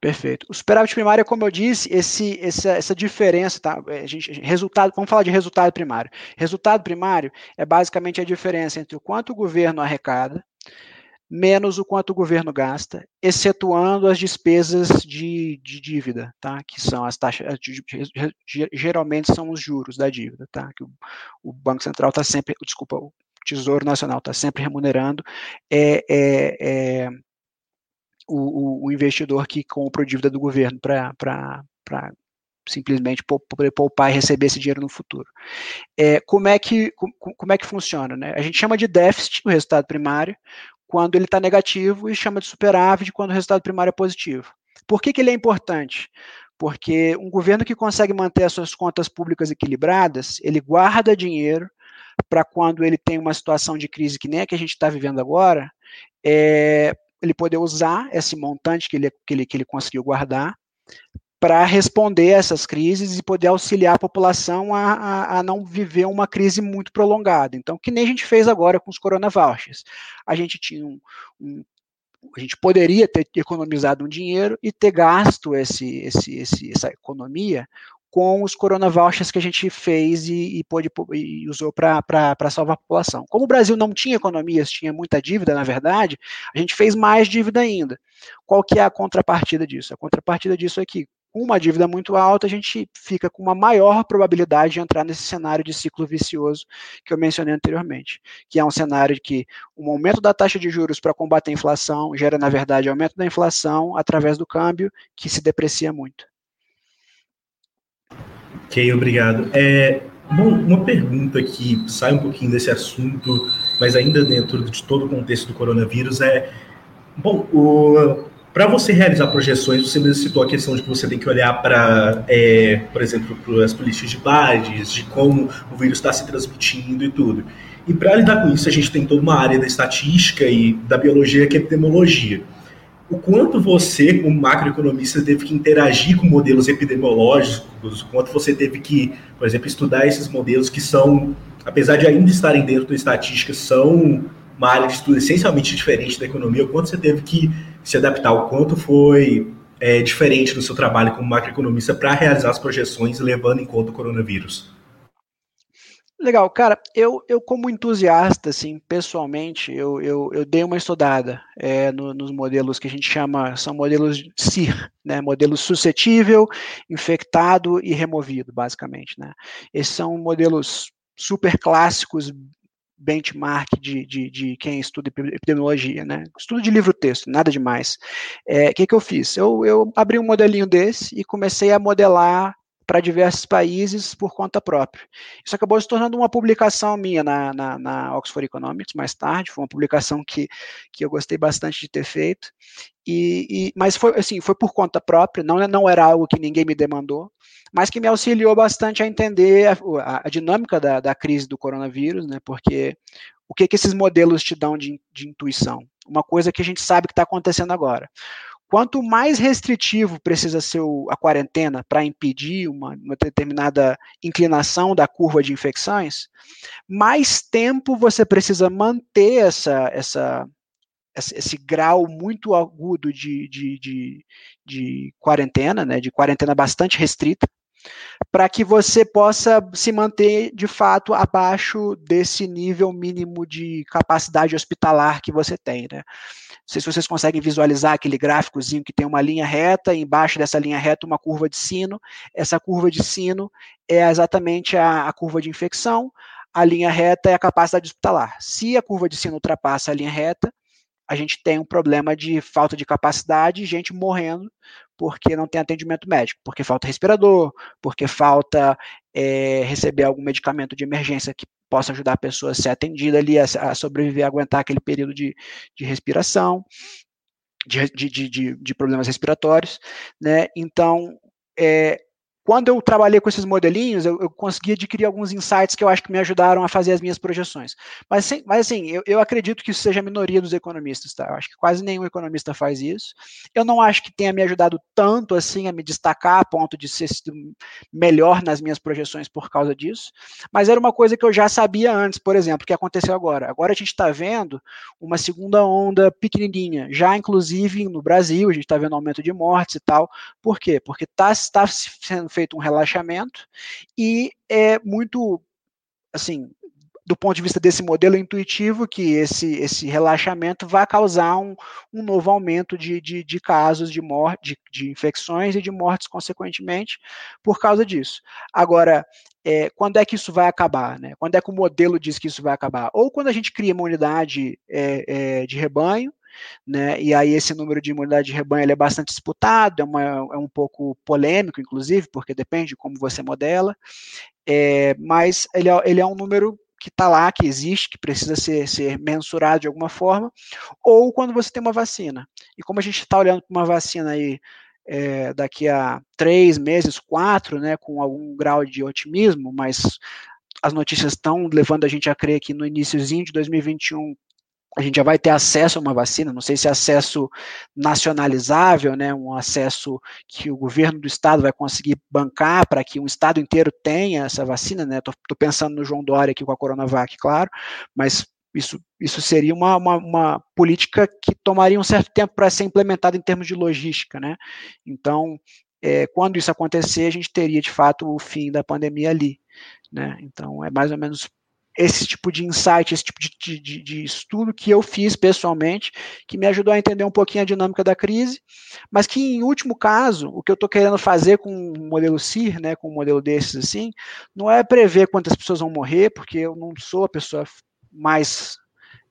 Perfeito. O superávit primário, como eu disse, esse, essa, essa diferença, tá? A gente, resultado, vamos falar de resultado primário. Resultado primário é basicamente a diferença entre o quanto o governo arrecada menos o quanto o governo gasta, excetuando as despesas de, de dívida, tá? Que são as taxas, geralmente são os juros da dívida, tá? Que o, o Banco Central está sempre, desculpa, o Tesouro Nacional está sempre remunerando é, é, é o, o, investidor que compra dívida do governo para simplesmente poupar e receber esse dinheiro no futuro. É, como, é que, como é que funciona? Né? A gente chama de déficit o resultado primário quando ele está negativo e chama de superávit quando o resultado primário é positivo. Por que, que ele é importante? Porque um governo que consegue manter as suas contas públicas equilibradas, ele guarda dinheiro para quando ele tem uma situação de crise que nem a que a gente está vivendo agora, é, ele poder usar esse montante que ele, que ele, que ele conseguiu guardar para responder a essas crises e poder auxiliar a população a, a, a, não viver uma crise muito prolongada. Então, que nem a gente fez agora com os Corona Vouchers. A gente tinha um, um a gente poderia ter economizado um dinheiro e ter gasto esse, esse, esse, essa economia com os Corona Vouchers que a gente fez e, e, pôde, e usou para salvar a população. Como o Brasil não tinha economias, tinha muita dívida, na verdade, a gente fez mais dívida ainda. Qual que é a contrapartida disso? A contrapartida disso é que uma dívida muito alta, a gente fica com uma maior probabilidade de entrar nesse cenário de ciclo vicioso que eu mencionei anteriormente, que é um cenário que um aumento da taxa de juros para combater a inflação gera, na verdade, aumento da inflação através do câmbio, que se deprecia muito. Ok, obrigado. É, bom, uma pergunta que sai um pouquinho desse assunto, mas ainda dentro de todo o contexto do coronavírus é, bom, o, para você realizar projeções, você mesmo citou a questão de que você tem que olhar para, é, por exemplo, para as políticas de bares, de como o vírus está se transmitindo e tudo. E para lidar com isso, a gente tem toda uma área da estatística e da biologia que é epidemiologia. o quanto você, como macroeconomista, teve que interagir com modelos epidemiológicos, o quanto você teve que, por exemplo, estudar esses modelos que são, apesar de ainda estarem dentro da estatística, são uma área de estudo essencialmente diferente da economia, o quanto você teve que se adaptar, o quanto foi é, diferente no seu trabalho como macroeconomista para realizar as projeções levando em conta o coronavírus? Legal, cara, eu, eu como entusiasta, assim, pessoalmente, eu, eu, eu dei uma estudada é, no, nos modelos que a gente chama, são modelos CIR, né, modelo suscetível, infectado e removido, basicamente, né. Esses são modelos super clássicos, benchmark de, de, de, quem estuda epidemiologia, né? Estudo de livro-texto, nada demais. O é, que, que eu fiz? Eu, eu abri um modelinho desse e comecei a modelar para diversos países por conta própria. Isso acabou se tornando uma publicação minha na, na, na, Oxford Economics mais tarde, foi uma publicação que, que eu gostei bastante de ter feito, e, e, mas foi assim, foi por conta própria, não, não era algo que ninguém me demandou, mas que me auxiliou bastante a entender a, a dinâmica da, da, crise do coronavírus, né, porque o que, que esses modelos te dão de, de intuição? Uma coisa que a gente sabe que está acontecendo agora. Quanto mais restritivo precisa ser a quarentena para impedir uma, uma, determinada inclinação da curva de infecções, mais tempo você precisa manter essa, essa, esse grau muito agudo de, de, de, de quarentena, né, de quarentena bastante restrita, para que você possa se manter de fato abaixo desse nível mínimo de capacidade hospitalar que você tem. Né? Não sei se vocês conseguem visualizar aquele gráficozinho que tem uma linha reta, e embaixo dessa linha reta uma curva de sino. Essa curva de sino é exatamente a, a curva de infecção, a linha reta é a capacidade hospitalar. Se a curva de sino ultrapassa a linha reta, a gente tem um problema de falta de capacidade, gente morrendo porque não tem atendimento médico, porque falta respirador, porque falta é, receber algum medicamento de emergência que possa ajudar a pessoa a ser atendida ali, a, a sobreviver, a aguentar aquele período de, de respiração, de, de, de, de problemas respiratórios, né? Então, é, quando eu trabalhei com esses modelinhos, eu, eu, consegui adquirir alguns insights que eu acho que me ajudaram a fazer as minhas projeções. Mas, assim, mas assim eu, eu, acredito que isso seja a minoria dos economistas, tá? Eu acho que quase nenhum economista faz isso. Eu não acho que tenha me ajudado tanto assim a me destacar a ponto de ser melhor nas minhas projeções por causa disso. Mas era uma coisa que eu já sabia antes, por exemplo, que aconteceu agora. Agora a gente está vendo uma segunda onda pequenininha, já inclusive no Brasil, a gente está vendo aumento de mortes e tal. Por quê? Porque está tá sendo feito um relaxamento e é muito, assim, do ponto de vista desse modelo intuitivo, que esse, esse relaxamento vai causar um, um novo aumento de, de, de casos de morte, de, de, infecções e de mortes, consequentemente, por causa disso. Agora, é, quando é que isso vai acabar? Né? Quando é que o modelo diz que isso vai acabar? Ou quando a gente cria uma unidade é, é, de rebanho, né? E aí esse número de imunidade de rebanho é bastante disputado, é, uma, é, um pouco polêmico, inclusive, porque depende de como você modela, é, mas ele é, ele é um número que está lá, que existe, que precisa ser, ser mensurado de alguma forma, ou quando você tem uma vacina. E como a gente está olhando para uma vacina aí é, daqui a três meses, quatro, né, com algum grau de otimismo, mas as notícias estão levando a gente a crer que no iníciozinho de 2021 a gente já vai ter acesso a uma vacina, não sei se é acesso nacionalizável, né, um acesso que o governo do estado vai conseguir bancar para que um estado inteiro tenha essa vacina, né, estou pensando no João Dória aqui com a Coronavac, claro, mas isso, isso seria uma, uma, uma política que tomaria um certo tempo para ser implementada em termos de logística, né, então, é, quando isso acontecer, a gente teria, de fato, o fim da pandemia ali, né, então é mais ou menos esse tipo de insight, esse tipo de, de, de, estudo que eu fiz pessoalmente, que me ajudou a entender um pouquinho a dinâmica da crise, mas que, em último caso, o que eu estou querendo fazer com um modelo CIR, né, com um modelo desses assim, não é prever quantas pessoas vão morrer, porque eu não sou a pessoa mais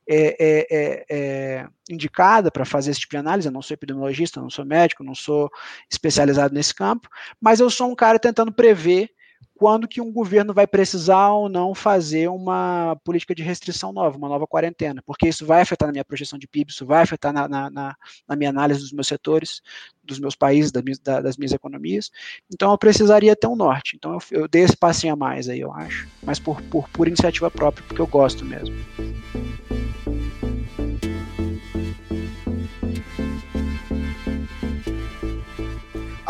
é, é, é, é indicada para fazer esse tipo de análise, eu não sou epidemiologista, não sou médico, não sou especializado nesse campo, mas eu sou um cara tentando prever quando que um governo vai precisar ou não fazer uma política de restrição nova, uma nova quarentena, porque isso vai afetar na minha projeção de PIB, isso vai afetar na, na, na, minha análise dos meus setores, dos meus países, das minhas, das minhas economias. Então eu precisaria ter um norte. Então eu, eu dei esse passinho a mais aí, eu acho, mas por, por, por iniciativa própria, porque eu gosto mesmo.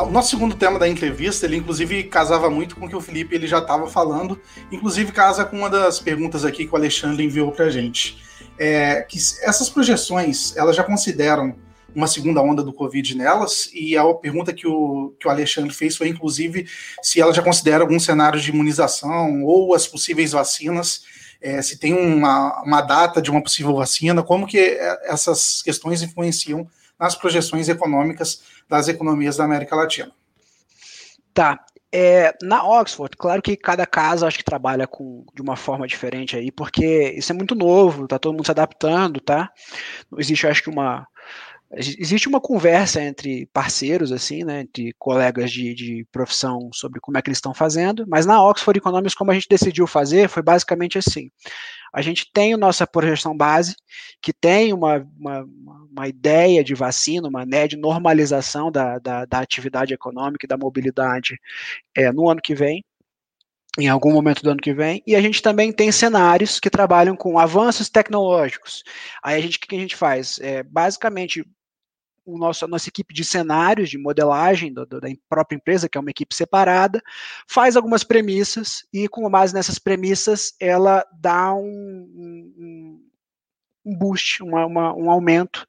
O nosso segundo tema da entrevista, ele inclusive casava muito com o que o Felipe ele já estava falando, inclusive casa com uma das perguntas aqui que o Alexandre enviou para a gente. É, que essas projeções, elas já consideram uma segunda onda do Covid nelas, e a pergunta que o, que o Alexandre fez foi, inclusive, se ela já considera algum cenário de imunização ou as possíveis vacinas, é, se tem uma, uma data de uma possível vacina, como que é, essas questões influenciam nas projeções econômicas das economias da América Latina. Tá. É, na Oxford, claro que cada casa acho que trabalha com, de uma forma diferente aí, porque isso é muito novo, tá todo mundo se adaptando, tá? Existe, acho que, uma, existe uma conversa entre parceiros, assim, né, entre colegas de, de profissão sobre como é que eles estão fazendo, mas na Oxford Economics, como a gente decidiu fazer, foi basicamente assim. A gente tem a nossa projeção base, que tem uma, uma, uma ideia de vacina, uma ideia de normalização da, da, da atividade econômica e da mobilidade é, no ano que vem, em algum momento do ano que vem, e a gente também tem cenários que trabalham com avanços tecnológicos. Aí a gente, o que a gente faz? É, basicamente, o nosso, a nossa equipe de cenários, de modelagem do, do, da própria empresa, que é uma equipe separada, faz algumas premissas e, com base nessas premissas, ela dá um, um, boost, uma, uma, um aumento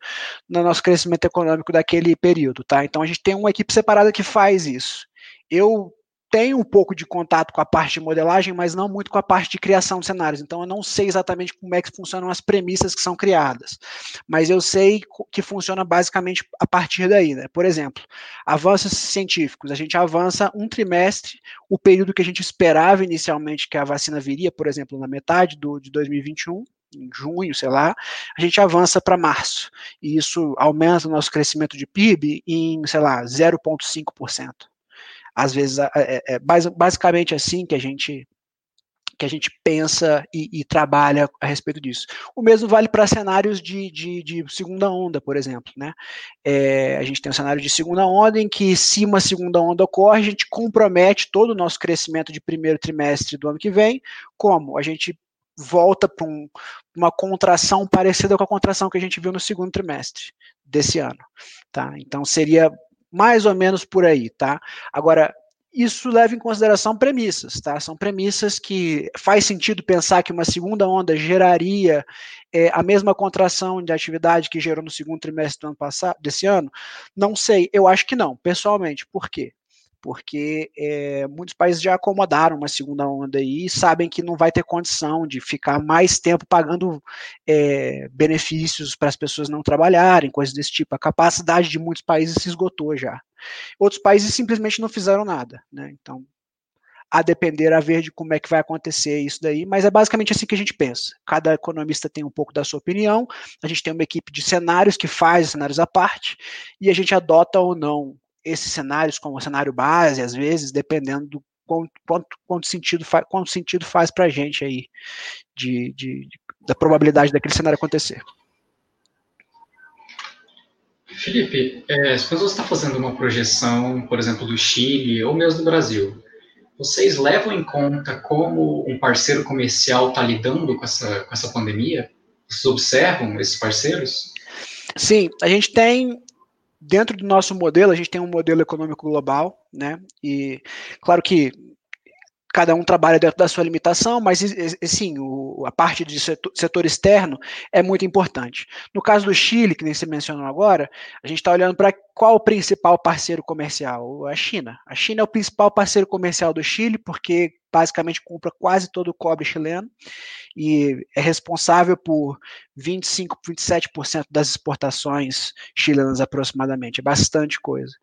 no nosso crescimento econômico daquele período. Tá? Então, a gente tem uma equipe separada que faz isso. Eu tenho um pouco de contato com a parte de modelagem, mas não muito com a parte de criação de cenários. Então, eu não sei exatamente como é que funcionam as premissas que são criadas. Mas eu sei que funciona basicamente a partir daí. Né? Por exemplo, avanços científicos. A gente avança um trimestre, o período que a gente esperava inicialmente que a vacina viria, por exemplo, na metade do, de 2021, em junho, sei lá, a gente avança para março. E isso aumenta o nosso crescimento de PIB em, sei lá, 0,5% às vezes é, é, é basicamente assim que a gente que a gente pensa e, e, trabalha a respeito disso. O mesmo vale para cenários de, de, de, segunda onda, por exemplo. Né? É, a gente tem um cenário de segunda onda em que, se uma segunda onda ocorre, a gente compromete todo o nosso crescimento de primeiro trimestre do ano que vem. Como? A gente volta para um, uma contração parecida com a contração que a gente viu no segundo trimestre desse ano. Tá? Então, seria mais ou menos por aí, tá? Agora, isso leva em consideração premissas, tá? São premissas que faz sentido pensar que uma segunda onda geraria é, a mesma contração de atividade que gerou no segundo trimestre do ano passado, desse ano? Não sei, eu acho que não, pessoalmente. Por quê? Porque é, muitos países já acomodaram uma segunda onda aí e sabem que não vai ter condição de ficar mais tempo pagando é, benefícios para as pessoas não trabalharem, coisas desse tipo. A capacidade de muitos países se esgotou já. Outros países simplesmente não fizeram nada, né? Então, a depender a ver de como é que vai acontecer isso daí, mas é basicamente assim que a gente pensa. Cada economista tem um pouco da sua opinião, a gente tem uma equipe de cenários que faz cenários à parte, e a gente adota ou não esses cenários como cenário base, às vezes, dependendo do quanto, quanto, quanto sentido, fa quanto sentido faz para a gente aí, de, de, de, da probabilidade daquele cenário acontecer. Felipe, é, quando você está fazendo uma projeção, por exemplo, do Chile ou mesmo do Brasil, vocês levam em conta como um parceiro comercial está lidando com essa, com essa pandemia? Vocês observam esses parceiros? Sim, a gente tem dentro do nosso modelo, a gente tem um modelo econômico global, né? E claro que cada um trabalha dentro da sua limitação, mas sim, a parte de setor, setor, externo é muito importante. No caso do Chile, que nem você mencionou agora, a gente está olhando para qual o principal parceiro comercial? A China. A China é o principal parceiro comercial do Chile, porque basicamente compra quase todo o cobre chileno e é responsável por 25, 27% das exportações chilenas aproximadamente, é bastante coisa.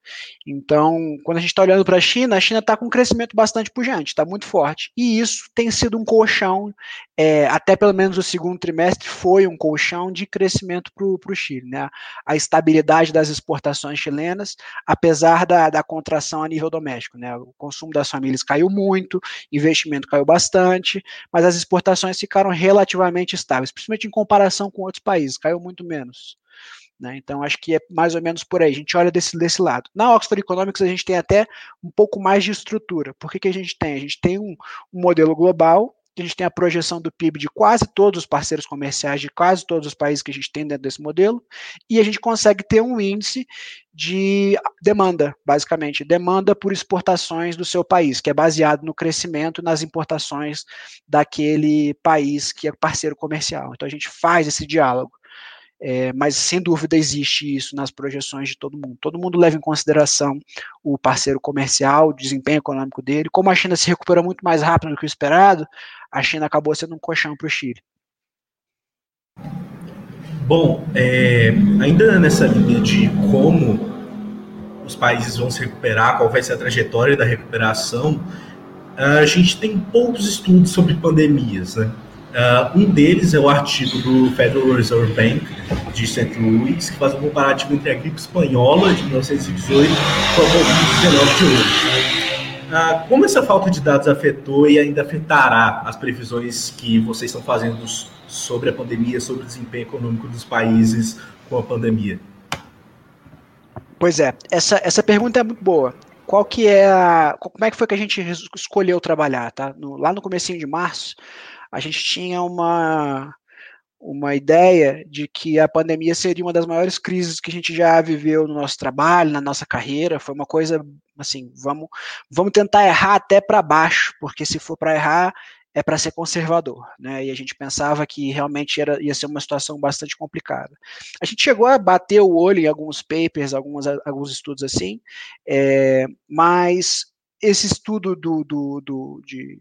Então, quando a gente está olhando para a China, a China está com um crescimento bastante pujante, está muito forte, e isso tem sido um colchão, é, até pelo menos o segundo trimestre foi um colchão de crescimento para o Chile, né? A estabilidade das exportações chilenas, apesar da, da contração a nível doméstico, né? O consumo das famílias caiu muito, investimento caiu bastante, mas as exportações ficaram relativamente estáveis, principalmente em comparação com outros países, caiu muito menos. Né? Então, acho que é mais ou menos por aí. A gente olha desse, desse lado. Na Oxford Economics, a gente tem até um pouco mais de estrutura. Por que, que a gente tem? A gente tem um, um modelo global a gente tem a projeção do PIB de quase todos os parceiros comerciais de quase todos os países que a gente tem dentro desse modelo, e a gente consegue ter um índice de demanda, basicamente, demanda por exportações do seu país, que é baseado no crescimento nas importações daquele país que é parceiro comercial. Então a gente faz esse diálogo. É, mas sem dúvida existe isso nas projeções de todo mundo. Todo mundo leva em consideração o parceiro comercial, o desempenho econômico dele. Como a China se recupera muito mais rápido do que o esperado, a China acabou sendo um colchão para o Chile. Bom, é, ainda nessa linha de como os países vão se recuperar, qual vai ser a trajetória da recuperação, a gente tem poucos estudos sobre pandemias, né? Uh, um deles é o artigo do Federal Reserve Bank de St. Louis, que faz um comparativo entre a gripe espanhola de 1918 com a Covid-19 de hoje. Uh, como essa falta de dados afetou e ainda afetará as previsões que vocês estão fazendo sobre a pandemia, sobre o desempenho econômico dos países com a pandemia? Pois é, essa, essa pergunta é muito boa. Qual que é a, como é que foi que a gente escolheu trabalhar, tá? No, lá no comecinho de março, a gente tinha uma, uma ideia de que a pandemia seria uma das maiores crises que a gente já viveu no nosso trabalho, na nossa carreira. Foi uma coisa assim, vamos, vamos tentar errar até para baixo, porque se for para errar é para ser conservador, né? E a gente pensava que realmente era, ia ser uma situação bastante complicada. A gente chegou a bater o olho em alguns papers, alguns, alguns estudos assim, é, mas esse estudo do, do, do de,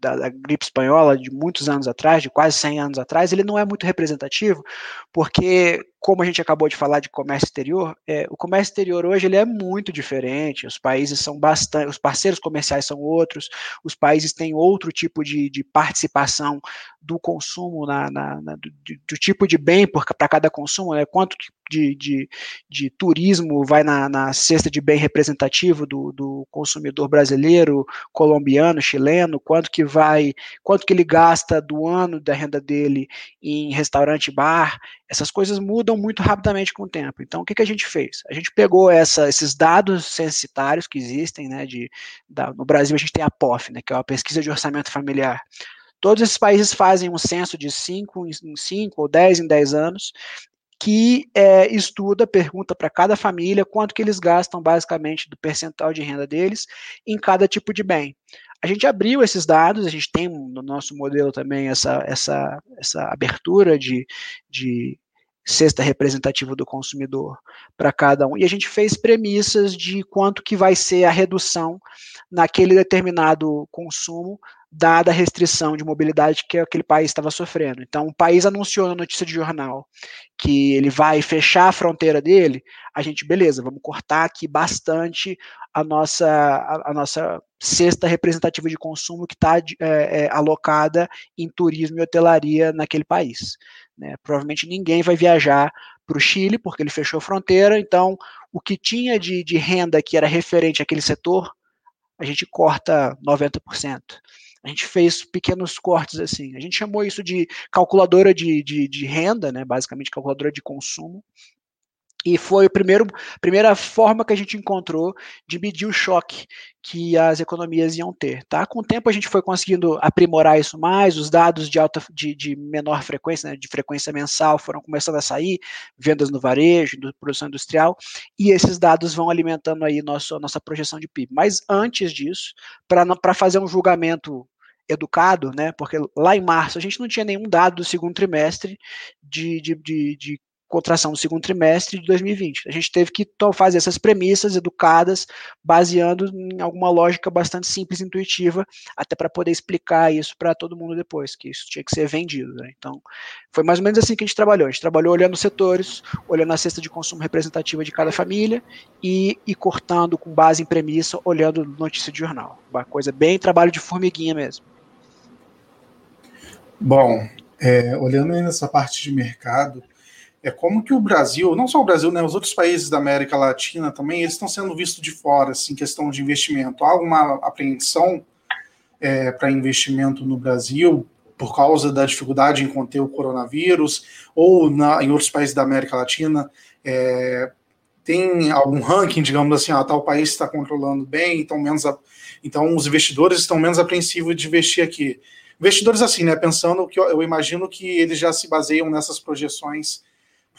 da, da, gripe espanhola de muitos anos atrás, de quase 100 anos atrás, ele não é muito representativo, porque como a gente acabou de falar de comércio exterior, é, o comércio exterior hoje ele é muito diferente, os países são bastante, os parceiros comerciais são outros, os países têm outro tipo de, de participação do consumo, na, na, na do, do, tipo de bem para cada consumo, né, quanto de, de, de turismo vai na, na, cesta de bem representativo do, do consumidor brasileiro, colombiano, chileno, quanto que vai, quanto que ele gasta do ano da renda dele em restaurante bar, essas coisas mudam muito rapidamente com o tempo. Então, o que, que a gente fez? A gente pegou essa, esses dados censitários que existem, né, de, da, no Brasil a gente tem a POF, né, que é a Pesquisa de Orçamento Familiar. Todos esses países fazem um censo de 5 em 5 ou 10 em 10 anos, que é, estuda, pergunta para cada família quanto que eles gastam basicamente do percentual de renda deles em cada tipo de bem. A gente abriu esses dados, a gente tem no nosso modelo também essa, essa, essa abertura de, de cesta representativa do consumidor para cada um, e a gente fez premissas de quanto que vai ser a redução naquele determinado consumo dada a restrição de mobilidade que aquele país estava sofrendo. Então, o país anunciou na notícia de jornal que ele vai fechar a fronteira dele, a gente, beleza, vamos cortar aqui bastante a nossa, a, a nossa cesta representativa de consumo que está é, é, alocada em turismo e hotelaria naquele país. Né? Provavelmente ninguém vai viajar para o Chile, porque ele fechou a fronteira, então o que tinha de, de renda que era referente àquele setor, a gente corta 90%. A gente fez pequenos cortes assim. A gente chamou isso de calculadora de, de, de renda, né? basicamente calculadora de consumo. E foi a primeira forma que a gente encontrou de medir o choque que as economias iam ter. Tá? Com o tempo a gente foi conseguindo aprimorar isso mais, os dados de alta de, de menor frequência, né, de frequência mensal, foram começando a sair, vendas no varejo, produção industrial, e esses dados vão alimentando aí nosso, nossa projeção de PIB. Mas antes disso, para fazer um julgamento educado, né? Porque lá em março a gente não tinha nenhum dado do segundo trimestre de, de, de, de contração do segundo trimestre de 2020. A gente teve que fazer essas premissas educadas, baseando em alguma lógica bastante simples e intuitiva, até para poder explicar isso para todo mundo depois, que isso tinha que ser vendido. Né? Então, foi mais ou menos assim que a gente trabalhou. A gente trabalhou olhando os setores, olhando a cesta de consumo representativa de cada família e, e cortando com base em premissa, olhando notícia de jornal. Uma coisa bem trabalho de formiguinha mesmo. Bom, é, olhando aí nessa parte de mercado, é como que o Brasil, não só o Brasil, né, os outros países da América Latina também, eles estão sendo vistos de fora, assim, questão de investimento. Há alguma apreensão é, para investimento no Brasil por causa da dificuldade em conter o coronavírus, ou na, em outros países da América Latina, é, tem algum ranking, digamos assim, ah, tal país está controlando bem, então menos a, então os investidores estão menos apreensivos de investir aqui. Investidores assim, né, pensando que eu, eu imagino que eles já se baseiam nessas projeções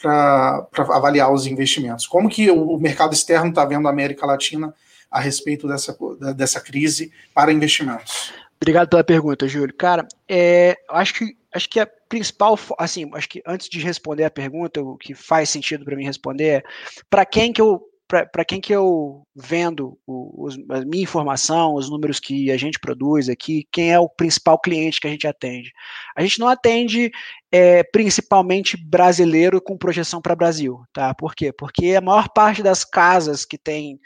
para avaliar os investimentos. Como que o, mercado externo está vendo a América Latina a respeito dessa, dessa crise para investimentos? Obrigado pela pergunta, Júlio. Cara, é, acho que acho que a principal, assim, acho que antes de responder a pergunta, o que faz sentido para mim responder é para quem que eu para quem que eu vendo o, os, a minha informação, os números que a gente produz aqui, quem é o principal cliente que a gente atende? A gente não atende é, principalmente brasileiro com projeção para Brasil, tá? Por quê? Porque a maior parte das casas que tem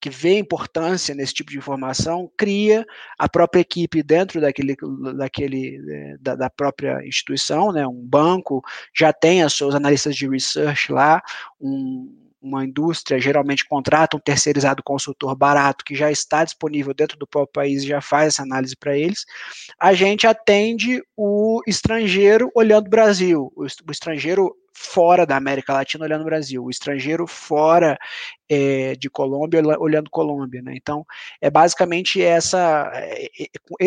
que vê importância nesse tipo de informação, cria a própria equipe dentro daquele, daquele é, da, da, própria instituição, né? Um banco já tem os seus analistas de research lá, um, uma indústria geralmente contrata um terceirizado consultor barato que já está disponível dentro do próprio país e já faz essa análise para eles. A gente atende o estrangeiro olhando o Brasil, o, estrangeiro fora da América Latina olhando o Brasil, o estrangeiro fora é, de Colômbia olhando Colômbia, né? Então é basicamente essa é,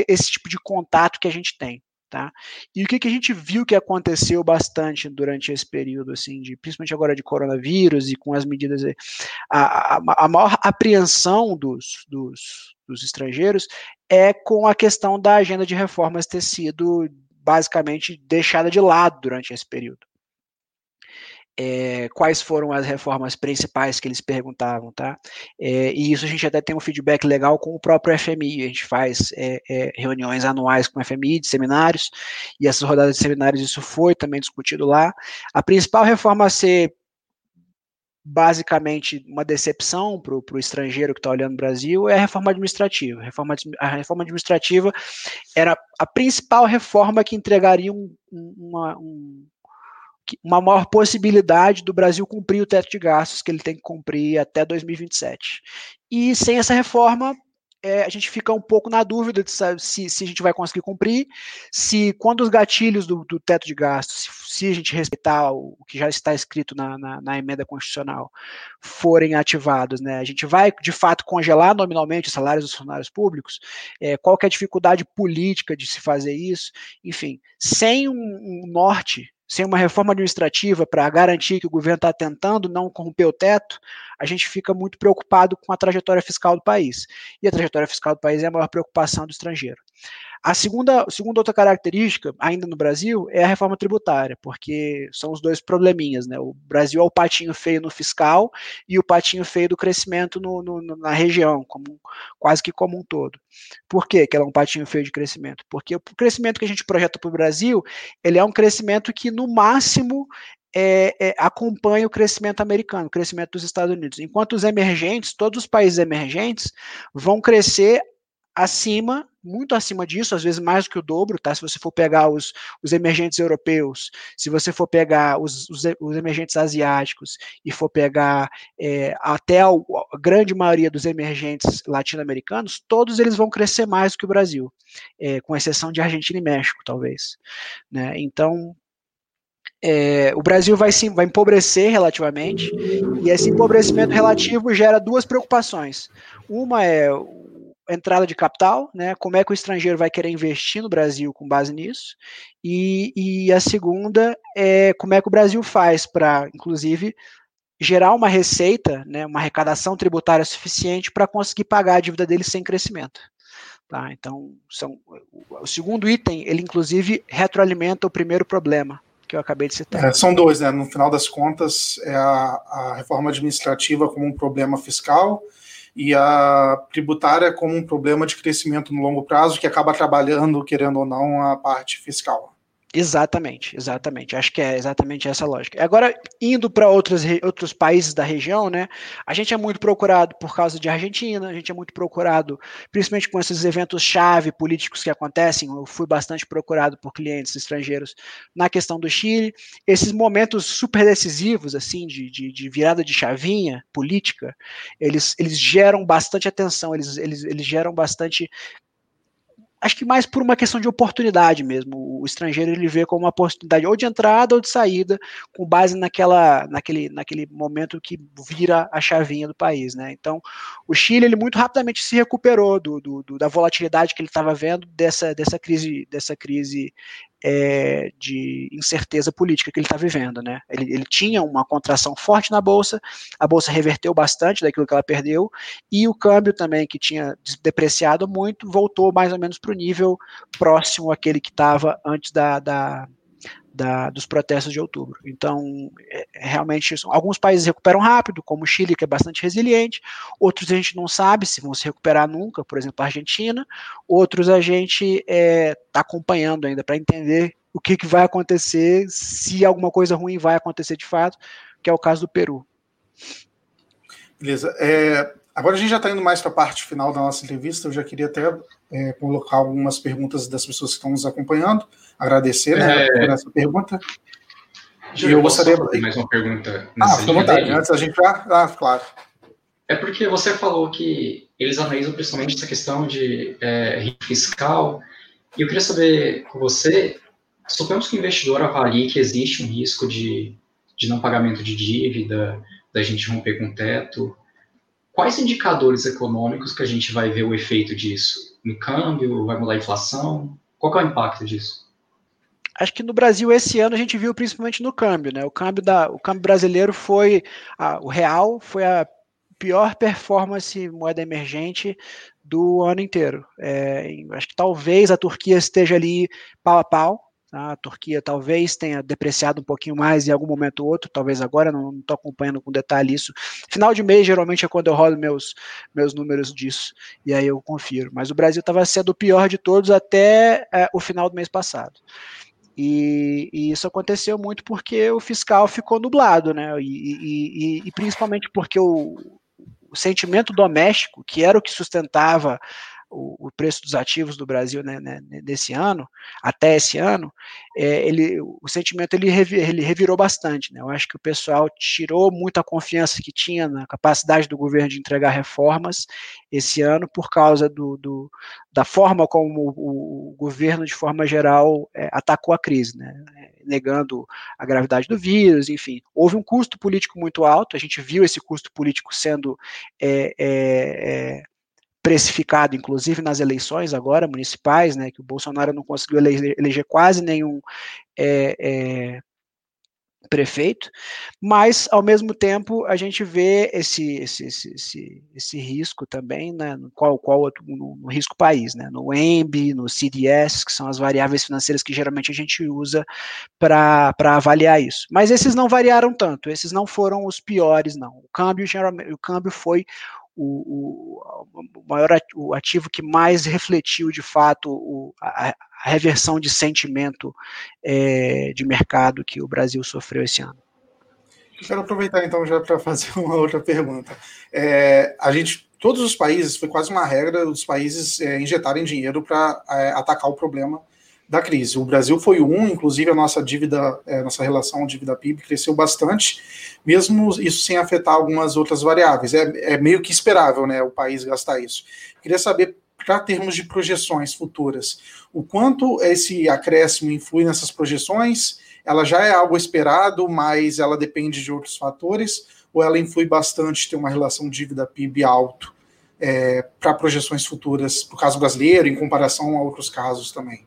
esse tipo de contato que a gente tem. Tá? E o que, que a gente viu que aconteceu bastante durante esse período, assim, de, principalmente agora de coronavírus e com as medidas, a, a, a maior apreensão dos, dos, dos estrangeiros é com a questão da agenda de reformas ter sido basicamente deixada de lado durante esse período é, quais foram as reformas principais que eles perguntavam, tá? É, e isso a gente até tem um feedback legal com o próprio FMI, a gente faz é, reuniões anuais com o FMI, de seminários, e essas rodadas de seminários isso foi também discutido lá. A principal reforma a ser basicamente uma decepção para o estrangeiro que está olhando o Brasil é a reforma administrativa. A reforma, a reforma administrativa era a principal reforma que entregaria um, uma, um, uma maior possibilidade do Brasil cumprir o teto de gastos que ele tem que cumprir até 2027. E sem essa reforma, é, a gente fica um pouco na dúvida de sabe, se, se, a gente vai conseguir cumprir, se quando os gatilhos do, do teto de gastos, se, se, a gente respeitar o, o que já está escrito na, na, na, emenda constitucional, forem ativados, né, a gente vai de fato congelar nominalmente os salários dos funcionários públicos, é, qual é a dificuldade política de se fazer isso, enfim, sem um, um norte sem uma reforma administrativa para garantir que o governo está tentando não corromper o teto, a gente fica muito preocupado com a trajetória fiscal do país. E a trajetória fiscal do país é a maior preocupação do estrangeiro. A segunda, segunda outra característica, ainda no Brasil, é a reforma tributária, porque são os dois probleminhas, né? O Brasil é o patinho feio no fiscal e o patinho feio do crescimento no, no, na região, como, quase que como um todo. Por quê que ela é um patinho feio de crescimento? Porque o crescimento que a gente projeta para o Brasil, ele é um crescimento que, no máximo, é, é, acompanha o crescimento americano, o crescimento dos Estados Unidos. Enquanto os emergentes, todos os países emergentes, vão crescer acima, muito acima disso, às vezes mais do que o dobro, tá? Se você for pegar os, os emergentes europeus, se você for pegar os, os, os emergentes asiáticos e for pegar é, até a, a, grande maioria dos emergentes latino-americanos, todos eles vão crescer mais do que o Brasil, é, com exceção de Argentina e México, talvez. Né? Então, é, o Brasil vai, sim, vai empobrecer relativamente, e esse empobrecimento relativo gera duas preocupações. Uma é entrada de capital, né? Como é que o estrangeiro vai querer investir no Brasil com base nisso? E, e a segunda é como é que o Brasil faz para, inclusive, gerar uma receita, né, uma arrecadação tributária suficiente para conseguir pagar a dívida dele sem crescimento. Tá? Então, são, o segundo item, ele inclusive retroalimenta o primeiro problema que eu acabei de citar. É, são dois, né? No final das contas, é a, a reforma administrativa como um problema fiscal e a tributária como um problema de crescimento no longo prazo que acaba trabalhando, querendo ou não, a parte fiscal. Exatamente, exatamente. Acho que é exatamente essa lógica. Agora, indo para outros países da região, né? A gente é muito procurado por causa de Argentina, a gente é muito procurado, principalmente com esses eventos-chave políticos que acontecem. Eu fui bastante procurado por clientes estrangeiros na questão do Chile. Esses momentos super decisivos, assim, de, de, de virada de chavinha política, eles, eles geram bastante atenção, eles, eles, eles geram bastante acho que mais por uma questão de oportunidade mesmo. O estrangeiro ele vê como uma oportunidade ou de entrada ou de saída, com base naquela, naquele, naquele momento que vira a chavinha do país, né? Então, o Chile ele muito rapidamente se recuperou do, do, do da volatilidade que ele estava vendo dessa, dessa crise, dessa crise é, de incerteza política que ele está vivendo. Né? Ele, ele, tinha uma contração forte na Bolsa, a Bolsa reverteu bastante daquilo que ela perdeu, e o câmbio também, que tinha depreciado muito, voltou mais ou menos para o nível próximo àquele que estava antes da, da da, dos protestos de outubro. Então, é, é realmente, alguns países recuperam rápido, como o Chile, que é bastante resiliente, outros a gente não sabe se vão se recuperar nunca, por exemplo, a Argentina, outros a gente está é, tá acompanhando ainda para entender o que, que vai acontecer, se alguma coisa ruim vai acontecer de fato, que é o caso do Peru. Beleza. É, agora a gente já está indo mais para a parte final da nossa entrevista, eu já queria até é, colocar algumas perguntas das pessoas que estão nos acompanhando agradecer né, é... por essa pergunta. E eu gostaria. de mais uma pergunta. Ah, fica à vontade. Antes a gente já. Ah, claro. É porque você falou que eles analisam principalmente essa questão de é, risco fiscal. E eu queria saber com você, suponhamos que o investidor avalie que existe um risco de, de não pagamento de dívida, da gente romper com o teto. Quais indicadores econômicos que a gente vai ver o efeito disso? No câmbio? Vai mudar a inflação? Qual é o impacto disso? acho que no Brasil esse ano a gente viu principalmente no câmbio, né? O câmbio da, o câmbio brasileiro foi a, o real foi a pior performance moeda emergente do ano inteiro. É, acho que talvez a Turquia esteja ali pau a pau. A Turquia talvez tenha depreciado um pouquinho mais em algum momento ou outro, talvez agora, não estou acompanhando com detalhe isso. Final de mês, geralmente, é quando eu rolo meus, meus números disso, e aí eu confiro. Mas o Brasil estava sendo o pior de todos até é, o final do mês passado. E, e, isso aconteceu muito porque o fiscal ficou nublado, né? E, e, e principalmente porque o, o, sentimento doméstico, que era o que sustentava o, preço dos ativos do Brasil né, né, nesse ano, até esse ano, é, ele, o sentimento ele, ele revirou bastante. Né? Eu acho que o pessoal tirou muita confiança que tinha na capacidade do governo de entregar reformas esse ano por causa do, do da forma como o, o, governo, de forma geral, é, atacou a crise, né? negando a gravidade do vírus, enfim. Houve um custo político muito alto, a gente viu esse custo político sendo é, é, é precificado, inclusive nas eleições agora municipais, né, que o Bolsonaro não conseguiu eleger, eleger quase nenhum é, é, prefeito, mas ao mesmo tempo a gente vê esse esse, esse, esse, risco também, né, no qual, qual no, no, risco país, né, no EMB, no CDS, que são as variáveis financeiras que geralmente a gente usa para avaliar isso. Mas esses não variaram tanto, esses não foram os piores, não. O câmbio geralmente, o câmbio foi o, o, maior o ativo que mais refletiu de fato o, a, a, reversão de sentimento é, de mercado que o Brasil sofreu esse ano. Quero aproveitar então já para fazer uma outra pergunta. É, a gente, todos os países, foi quase uma regra dos países é, injetarem dinheiro para é, atacar o problema da crise. O Brasil foi um, inclusive a nossa dívida, é, nossa relação dívida-PIB cresceu bastante, mesmo isso sem afetar algumas outras variáveis. É, é meio que esperável, né, o país gastar isso. Queria saber, para termos de projeções futuras, o quanto esse acréscimo influi nessas projeções? Ela já é algo esperado, mas ela depende de outros fatores, ou ela influi bastante ter uma relação dívida-PIB alto é, para projeções futuras, para o caso brasileiro, em comparação a outros casos também?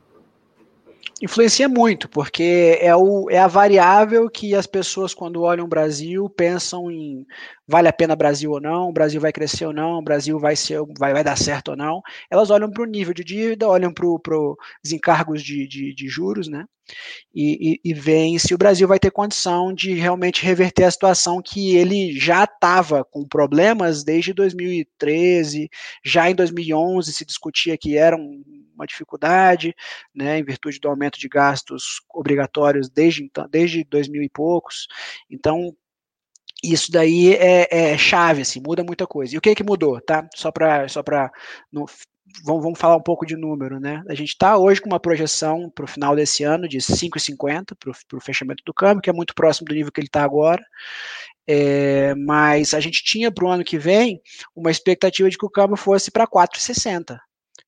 Influencia muito, porque é, o, é a variável que as pessoas, quando olham o Brasil, pensam em vale a pena Brasil ou não, Brasil vai crescer ou não, Brasil vai ser, vai, vai dar certo ou não. Elas olham para o nível de dívida, olham para os encargos de, de, de, juros, né? E, e, e veem se o Brasil vai ter condição de realmente reverter a situação que ele já estava com problemas desde 2013, já em 2011 se discutia que era um, uma dificuldade, né, em virtude do aumento de gastos obrigatórios desde, então, desde 2000 e poucos. Então, isso daí é, é, chave, assim, muda muita coisa. E o que que mudou, tá? Só para só para vamos, vamos falar um pouco de número, né? A gente está hoje com uma projeção para o final desse ano de 5,50 para o fechamento do câmbio, que é muito próximo do nível que ele está agora. É, mas a gente tinha para o ano que vem uma expectativa de que o câmbio fosse para 4,60.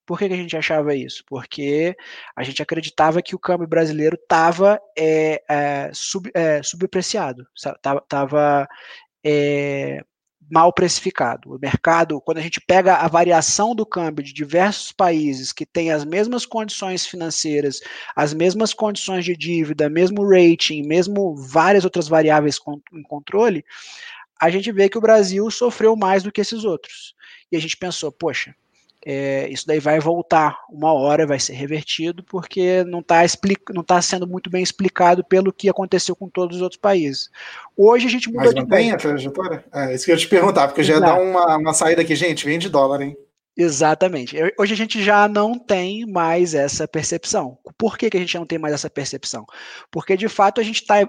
Por que, a gente achava isso? Porque a gente acreditava que o câmbio brasileiro estava é, é, sub, é, subapreciado, estava mal precificado. O mercado, quando a gente pega a variação do câmbio de diversos países que têm as mesmas condições financeiras, as mesmas condições de dívida, mesmo rating, mesmo várias outras variáveis em controle, a gente vê que o Brasil sofreu mais do que esses outros. E a gente pensou, poxa, é, isso daí vai voltar uma hora, vai ser revertido, porque não está não tá sendo muito bem explicado pelo que aconteceu com todos os outros países. Hoje a gente mudou Mas mantém a trajetória? É, isso que eu ia te perguntar, porque Exato. já dá uma, uma saída aqui, gente, vende dólar, hein? Exatamente. Hoje a gente já não tem mais essa percepção. Por que, que a gente não tem mais essa percepção? Porque de fato a gente está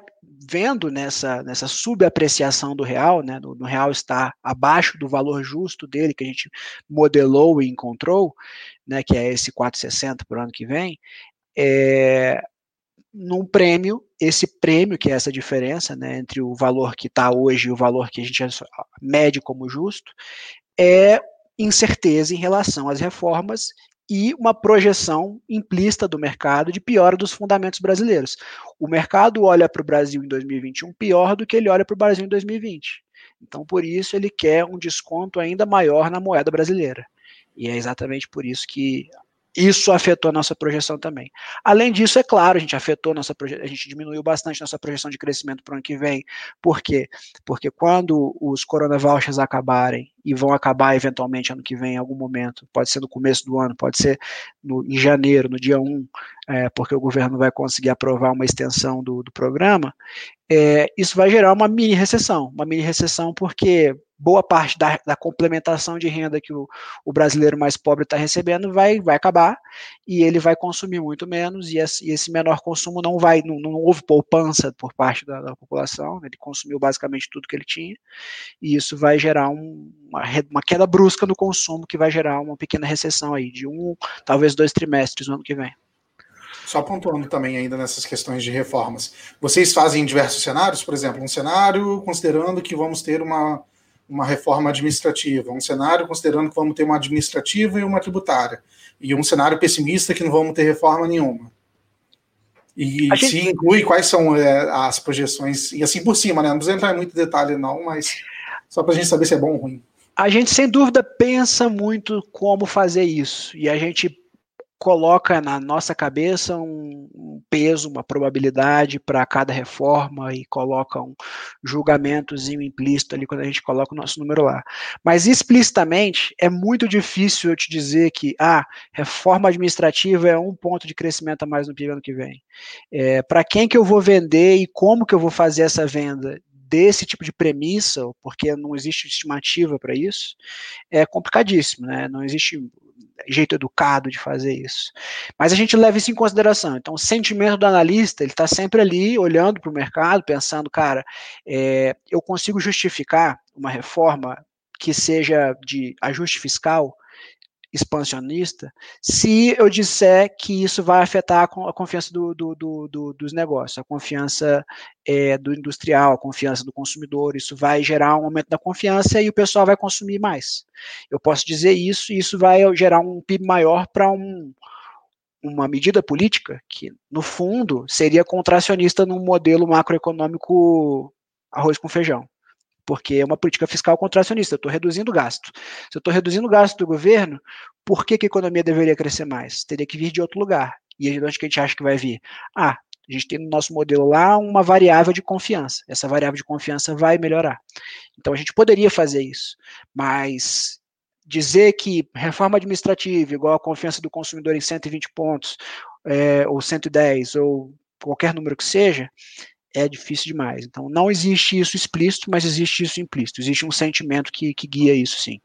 vendo nessa, nessa subapreciação do real, né, no, no, real está abaixo do valor justo dele que a gente modelou e encontrou, né, que é esse 4,60 para o ano que vem, é, num prêmio, esse prêmio, que é essa diferença né, entre o valor que está hoje e o valor que a gente mede como justo, é incerteza em relação às reformas e uma projeção implícita do mercado de piora dos fundamentos brasileiros. O mercado olha para o Brasil em 2021 pior do que ele olha para o Brasil em 2020. Então, por isso, ele quer um desconto ainda maior na moeda brasileira. E é exatamente por isso que isso afetou nossa projeção também. Além disso, é claro, a gente afetou nossa a gente diminuiu bastante nossa projeção de crescimento para o ano que vem. Por quê? Porque quando os Corona Vouchers acabarem e vão acabar eventualmente ano que vem, em algum momento, pode ser no começo do ano, pode ser no, em janeiro, no dia 1, é, porque o governo vai conseguir aprovar uma extensão do, do programa, é, isso vai gerar uma mini recessão. Uma mini recessão porque boa parte da, da complementação de renda que o, o brasileiro mais pobre está recebendo vai, vai acabar e ele vai consumir muito menos e esse, e esse menor consumo não vai, não, não, houve poupança por parte da, da, população, ele consumiu basicamente tudo que ele tinha e isso vai gerar um, uma, uma queda brusca no consumo que vai gerar uma pequena recessão aí de um, talvez dois trimestres no ano que vem. Só pontuando também ainda nessas questões de reformas. Vocês fazem diversos cenários, por exemplo, um cenário considerando que vamos ter uma, uma reforma administrativa, um cenário considerando que vamos ter uma administrativa e uma tributária, e um cenário pessimista que não vamos ter reforma nenhuma. E gente... se inclui quais são é, as projeções, e assim por cima, né? Não precisa entrar em muito detalhe, não, mas só para a gente saber se é bom ou ruim. A gente, sem dúvida, pensa muito como fazer isso, e a gente coloca na nossa cabeça um, um peso, uma probabilidade para cada reforma e coloca um julgamentozinho implícito ali quando a gente coloca o nosso número lá. Mas explicitamente é muito difícil eu te dizer que ah, reforma administrativa é um ponto de crescimento a mais no PIB ano que vem. É, para quem que eu vou vender e como que eu vou fazer essa venda? desse tipo de premissa, porque não existe estimativa para isso, é complicadíssimo, né? Não existe jeito educado de fazer isso. Mas a gente leva isso em consideração. Então, o sentimento do analista, ele está sempre ali olhando para o mercado, pensando, cara, é, eu consigo justificar uma reforma que seja de ajuste fiscal expansionista, se eu disser que isso vai afetar a confiança do, do, do, dos negócios, a confiança é, do industrial, a confiança do consumidor, isso vai gerar um aumento da confiança e o pessoal vai consumir mais. Eu posso dizer isso e isso vai gerar um PIB maior para um, uma medida política que, no fundo, seria contracionista num modelo macroeconômico arroz com feijão porque é uma política fiscal contracionista. Eu estou reduzindo o gasto. Se eu estou reduzindo o gasto do governo, por que, que a economia deveria crescer mais? Teria que vir de outro lugar. E de onde que a gente acha que vai vir? Ah, a gente tem no nosso modelo lá uma variável de confiança. Essa variável de confiança vai melhorar. Então a gente poderia fazer isso, mas dizer que reforma administrativa igual a confiança do consumidor em 120 pontos, é, ou 110, ou qualquer número que seja, é difícil demais. Então, não existe isso explícito, mas existe isso implícito. Existe um sentimento que, que guia isso, sim.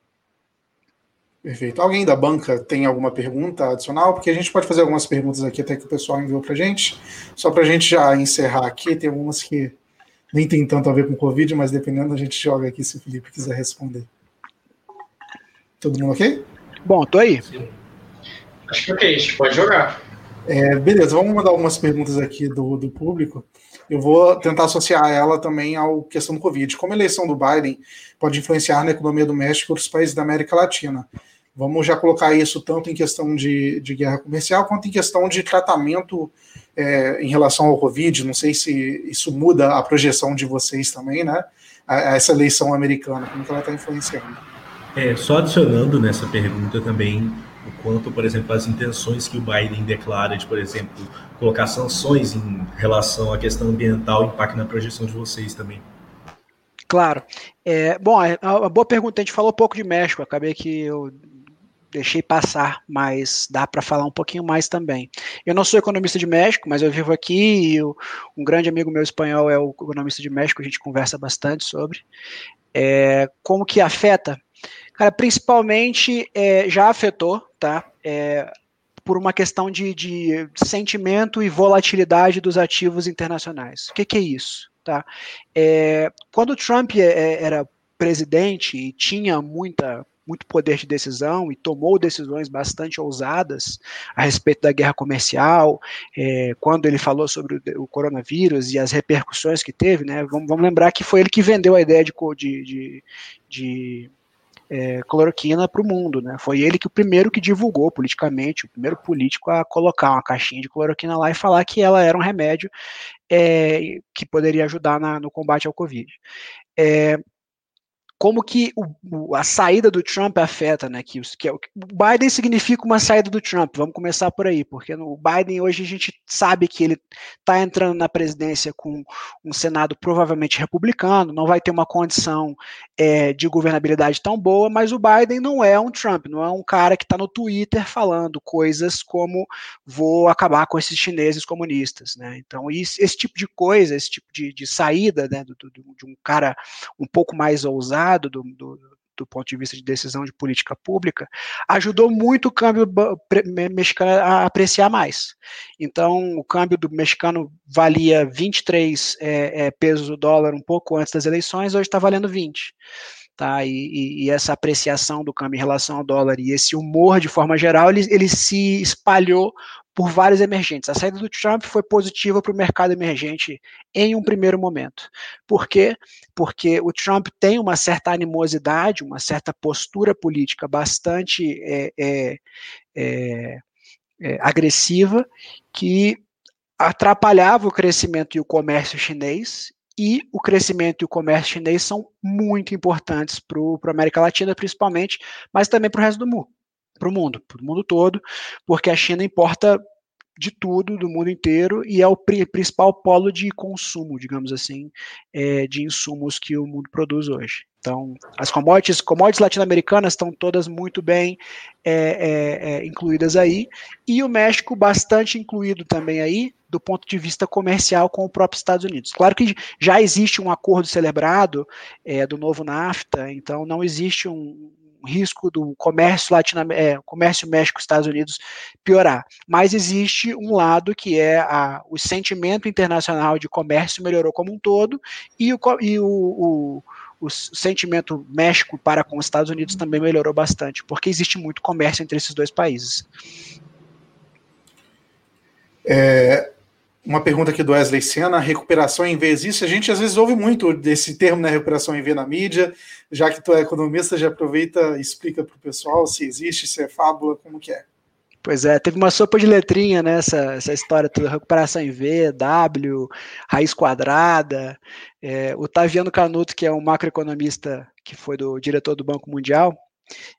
Perfeito. Alguém da banca tem alguma pergunta adicional? Porque a gente pode fazer algumas perguntas aqui até que o pessoal enviou para a gente. Só para a gente já encerrar aqui, tem algumas que nem tem tanto a ver com o Covid, mas dependendo a gente joga aqui se o Felipe quiser responder. Todo mundo ok? Bom, tô aí. Acho que ok, a gente pode jogar. É, beleza, vamos mandar algumas perguntas aqui do, do público eu vou tentar associar ela também à questão do Covid. Como a eleição do Biden pode influenciar na economia do México e outros países da América Latina? Vamos já colocar isso tanto em questão de, de guerra comercial quanto em questão de tratamento é, em relação ao Covid. Não sei se isso muda a projeção de vocês também, né? A, a essa eleição americana, como que ela está influenciando. É, só adicionando nessa pergunta também o quanto, por exemplo, as intenções que o Biden declara de, por exemplo, colocar sanções em relação à questão ambiental impacta na projeção de vocês também. Claro. É, bom, a, a, boa pergunta. A gente falou pouco de México. Acabei que eu deixei passar, mas dá para falar um pouquinho mais também. Eu não sou economista de México, mas eu vivo aqui e um grande amigo meu espanhol é o economista de México, a gente conversa bastante sobre. É, como que afeta? Cara, principalmente é, já afetou, tá? É, por uma questão de, de, sentimento e volatilidade dos ativos internacionais. O que, que é isso? Tá? É, quando o Trump é, é, era presidente e tinha muita muito poder de decisão e tomou decisões bastante ousadas a respeito da guerra comercial, é, quando ele falou sobre o, o, coronavírus e as repercussões que teve, né? Vamos, vamos, lembrar que foi ele que vendeu a ideia de, de, de, de é, cloroquina para o mundo, né? Foi ele que o primeiro que divulgou politicamente, o primeiro político a colocar uma caixinha de cloroquina lá e falar que ela era um remédio é, que poderia ajudar na, no combate ao Covid. É, como que o, a saída do Trump afeta, né? Que, que é, o Biden significa uma saída do Trump. Vamos começar por aí, porque no Biden hoje a gente sabe que ele está entrando na presidência com um Senado provavelmente republicano, não vai ter uma condição é, de governabilidade tão boa, mas o Biden não é um Trump, não é um cara que está no Twitter falando coisas como vou acabar com esses chineses comunistas, né? Então isso, esse tipo de coisa, esse tipo de, de saída, né, do, do, de um cara um pouco mais ousado do, do, do ponto de vista de decisão de política pública, ajudou muito o câmbio mexicano a apreciar mais. Então, o câmbio do mexicano valia 23 é, é, pesos o dólar um pouco antes das eleições, hoje está valendo 20. Tá, e, e, essa apreciação do câmbio em relação ao dólar e esse humor de forma geral, ele, ele se espalhou por vários emergentes. A saída do Trump foi positiva para o mercado emergente em um primeiro momento. Por quê? Porque o Trump tem uma certa animosidade, uma certa postura política bastante é, é, é, é agressiva que atrapalhava o crescimento e o comércio chinês e o crescimento e o comércio chinês são muito importantes para a América Latina, principalmente, mas também para o resto do mundo para o mundo, para o mundo todo, porque a China importa de tudo, do mundo inteiro, e é o principal polo de consumo, digamos assim, é, de insumos que o mundo produz hoje. Então, as commodities, commodities latino-americanas estão todas muito bem é, é, é, incluídas aí, e o México bastante incluído também aí, do ponto de vista comercial com o próprio Estados Unidos. Claro que já existe um acordo celebrado é, do novo NAFTA, então não existe um, risco do comércio latino é, comércio México-Estados Unidos piorar. Mas existe um lado que é a, o sentimento internacional de comércio melhorou como um todo e o, e o, o o sentimento México para com os Estados Unidos também melhorou bastante, porque existe muito comércio entre esses dois países. É, uma pergunta aqui do Wesley Senna, recuperação em V existe? A gente às vezes ouve muito desse termo, né, recuperação em V na mídia, já que tu é economista, já aproveita e explica para o pessoal se existe, se é fábula, como que é. Pois é, teve uma sopa de letrinha né, essa história toda, recuperação em V, W, raiz quadrada. É, o Taviano Canuto, que é um macroeconomista que foi do diretor do Banco Mundial,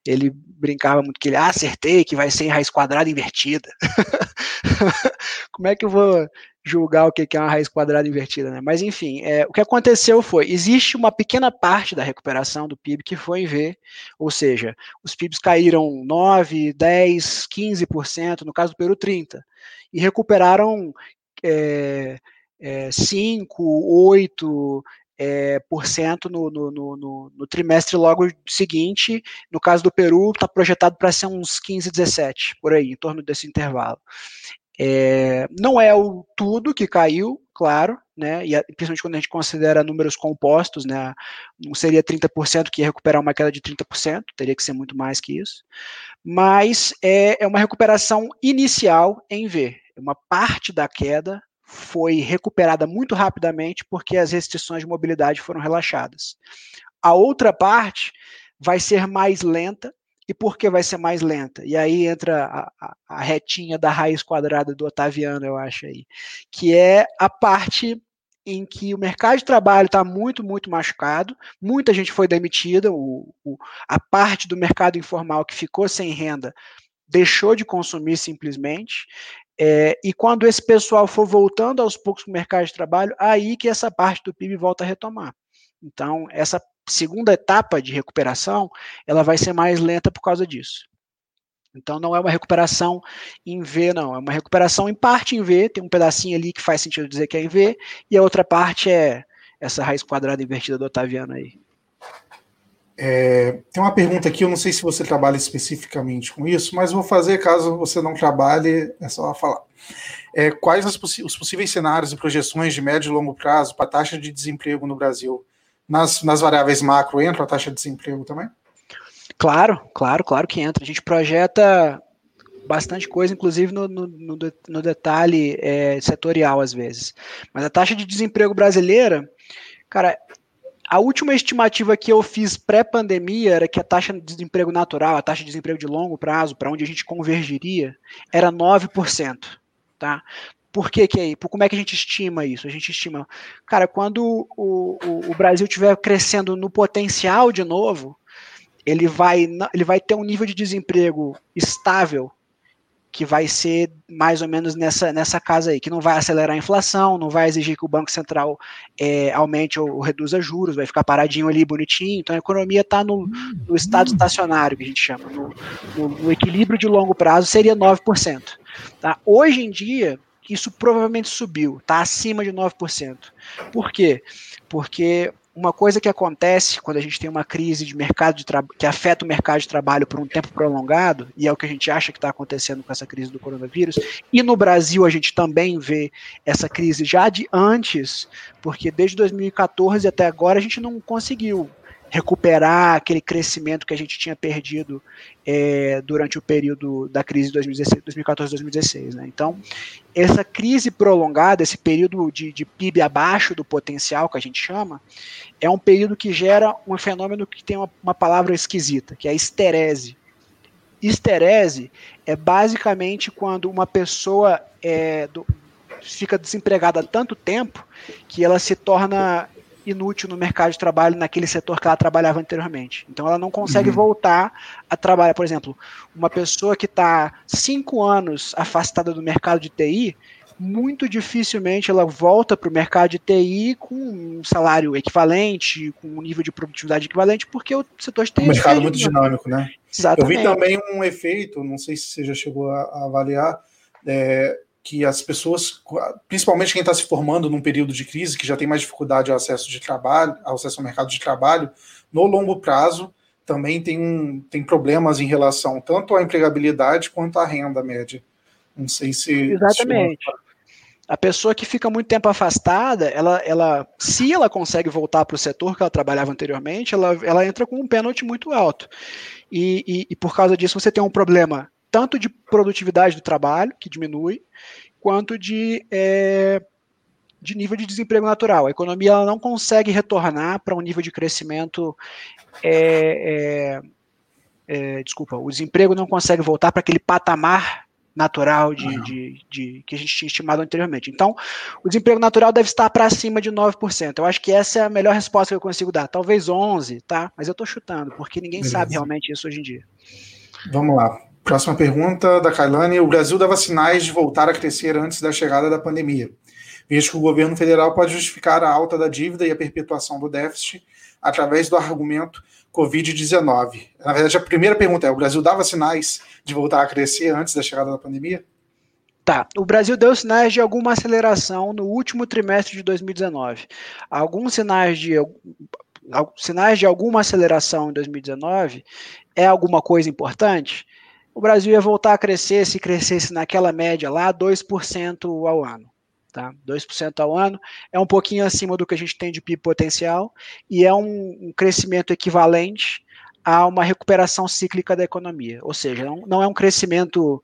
ele brincava muito que ele, ah, acertei que vai ser em raiz quadrada invertida. Como é que eu vou julgar o que é uma raiz quadrada invertida, né? Mas enfim, é, o que aconteceu foi, existe uma pequena parte da recuperação do PIB que foi em V, ou seja, os PIBs caíram 9, 10, 15%, no caso do Peru 30%, e recuperaram é, é, 5, 8, é, por cento no, no, no, no, trimestre logo seguinte. No caso do Peru, está projetado para ser uns 15, 17, por aí, em torno desse intervalo. É, não é o tudo que caiu, claro, né, e principalmente quando a gente considera números compostos, né, não seria 30% que ia recuperar uma queda de 30%, teria que ser muito mais que isso, mas é, é uma recuperação inicial em V, uma parte da queda foi recuperada muito rapidamente porque as restrições de mobilidade foram relaxadas. A outra parte vai ser mais lenta E por que vai ser mais lenta? E aí entra a, a, a retinha da raiz quadrada do Otaviano, eu acho aí, que é a parte em que o mercado de trabalho está muito, muito machucado, muita gente foi demitida, o, o, a parte do mercado informal que ficou sem renda deixou de consumir simplesmente, é, e quando esse pessoal for voltando aos poucos para o mercado de trabalho, aí que essa parte do PIB volta a retomar. Então, essa segunda etapa de recuperação, ela vai ser mais lenta por causa disso. Então não é uma recuperação em V, não, é uma recuperação em parte em V, tem um pedacinho ali que faz sentido dizer que é em V, e a outra parte é essa raiz quadrada invertida do Otaviano aí. É, tem uma pergunta aqui, eu não sei se você trabalha especificamente com isso, mas vou fazer caso você não trabalhe, é só falar. É, quais os possíveis cenários e projeções de médio e longo prazo para a taxa de desemprego no Brasil? Nas, nas variáveis macro entra a taxa de desemprego também? Claro, claro, claro que entra. A gente projeta bastante coisa, inclusive no, no, no detalhe é, setorial às vezes. Mas a taxa de desemprego brasileira, cara, a última estimativa que eu fiz pré-pandemia era que a taxa de desemprego natural, a taxa de desemprego de longo prazo, para onde a gente convergiria, era 9%. Tá? Por que, que é Por como é que a gente estima isso? A gente estima, cara, quando o, o, o Brasil estiver crescendo no potencial de novo, ele vai, ele vai ter um nível de desemprego estável que vai ser mais ou menos nessa, nessa casa aí, que não vai acelerar a inflação, não vai exigir que o Banco Central é, aumente ou, ou, reduza juros, vai ficar paradinho ali, bonitinho. Então a economia está no, no, estado estacionário, que a gente chama, no, no, no equilíbrio de longo prazo seria 9%. Tá? Hoje em dia, isso provavelmente subiu, está acima de 9%. Por quê? Porque uma coisa que acontece quando a gente tem uma crise de mercado de que afeta o mercado de trabalho por um tempo prolongado, e é o que a gente acha que está acontecendo com essa crise do coronavírus, e no Brasil a gente também vê essa crise já de antes, porque desde 2014 até agora a gente não conseguiu recuperar aquele crescimento que a gente tinha perdido é, durante o período da crise de 2014-2016. Né? Então, essa crise prolongada, esse período de, de, PIB abaixo do potencial, que a gente chama, é um período que gera um fenômeno que tem uma, uma palavra esquisita, que é a esterese. Esterese é basicamente quando uma pessoa é, do, fica desempregada tanto tempo que ela se torna inútil no mercado de trabalho naquele setor que ela trabalhava anteriormente. Então ela não consegue uhum. voltar a trabalhar. Por exemplo, uma pessoa que está cinco anos afastada do mercado de TI, muito dificilmente ela volta para o mercado de TI com um salário equivalente, com um nível de produtividade equivalente, porque o setor de TI. Um mercado muito dinâmico, né? Exatamente. Eu vi também um efeito, não sei se você já chegou a, avaliar, é, que as pessoas, principalmente quem está se formando num período de crise, que já tem mais dificuldade ao acesso de trabalho, ao acesso ao mercado de trabalho, no longo prazo também tem, um, tem problemas em relação tanto à empregabilidade quanto à renda média. Não sei se. Exatamente. Se a pessoa que fica muito tempo afastada, ela, ela se ela consegue voltar para o setor que ela trabalhava anteriormente, ela, ela entra com um pênalti muito alto. E, e, e por causa disso você tem um problema tanto de produtividade do trabalho, que diminui, quanto de, é, de nível de desemprego natural. A economia ela não consegue retornar para um nível de crescimento. É, é, é, desculpa, o desemprego não consegue voltar para aquele patamar natural de, uhum. de, de, que a gente tinha estimado anteriormente. Então, o desemprego natural deve estar para cima de 9%. Eu acho que essa é a melhor resposta que eu consigo dar. Talvez 11%, tá? Mas eu estou chutando, porque ninguém Beleza. sabe realmente isso hoje em dia. Vamos lá. Próxima pergunta da Kailane. O Brasil dava sinais de voltar a crescer antes da chegada da pandemia, visto que o governo federal pode justificar a alta da dívida e a perpetuação do déficit através do argumento Covid-19. Na verdade, a primeira pergunta é: o Brasil dava sinais de voltar a crescer antes da chegada da pandemia? Tá. O Brasil deu sinais de alguma aceleração no último trimestre de 2019. Alguns sinais de sinais de alguma aceleração em 2019 é alguma coisa importante? O Brasil ia voltar a crescer se crescesse naquela média lá, 2% ao ano. Tá? 2% ao ano é um pouquinho acima do que a gente tem de PIB potencial e é um, um crescimento equivalente a uma recuperação cíclica da economia. Ou seja, não, não é um crescimento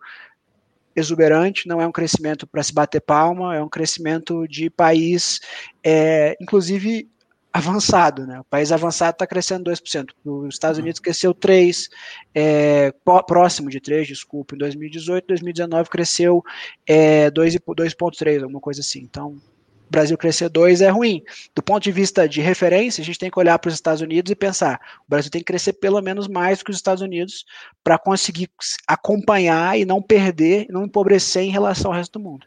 exuberante, não é um crescimento para se bater palma, é um crescimento de país, é, inclusive avançado, né? O país avançado está crescendo 2%. Os Estados Unidos cresceu 3%, é, próximo de 3%, desculpa, em 2018, 2019 cresceu é, 2,3%, alguma coisa assim. Então, o Brasil crescer 2 é ruim. Do ponto de vista de referência, a gente tem que olhar para os Estados Unidos e pensar: o Brasil tem que crescer pelo menos mais do que os Estados Unidos para conseguir acompanhar e não perder, não empobrecer em relação ao resto do mundo.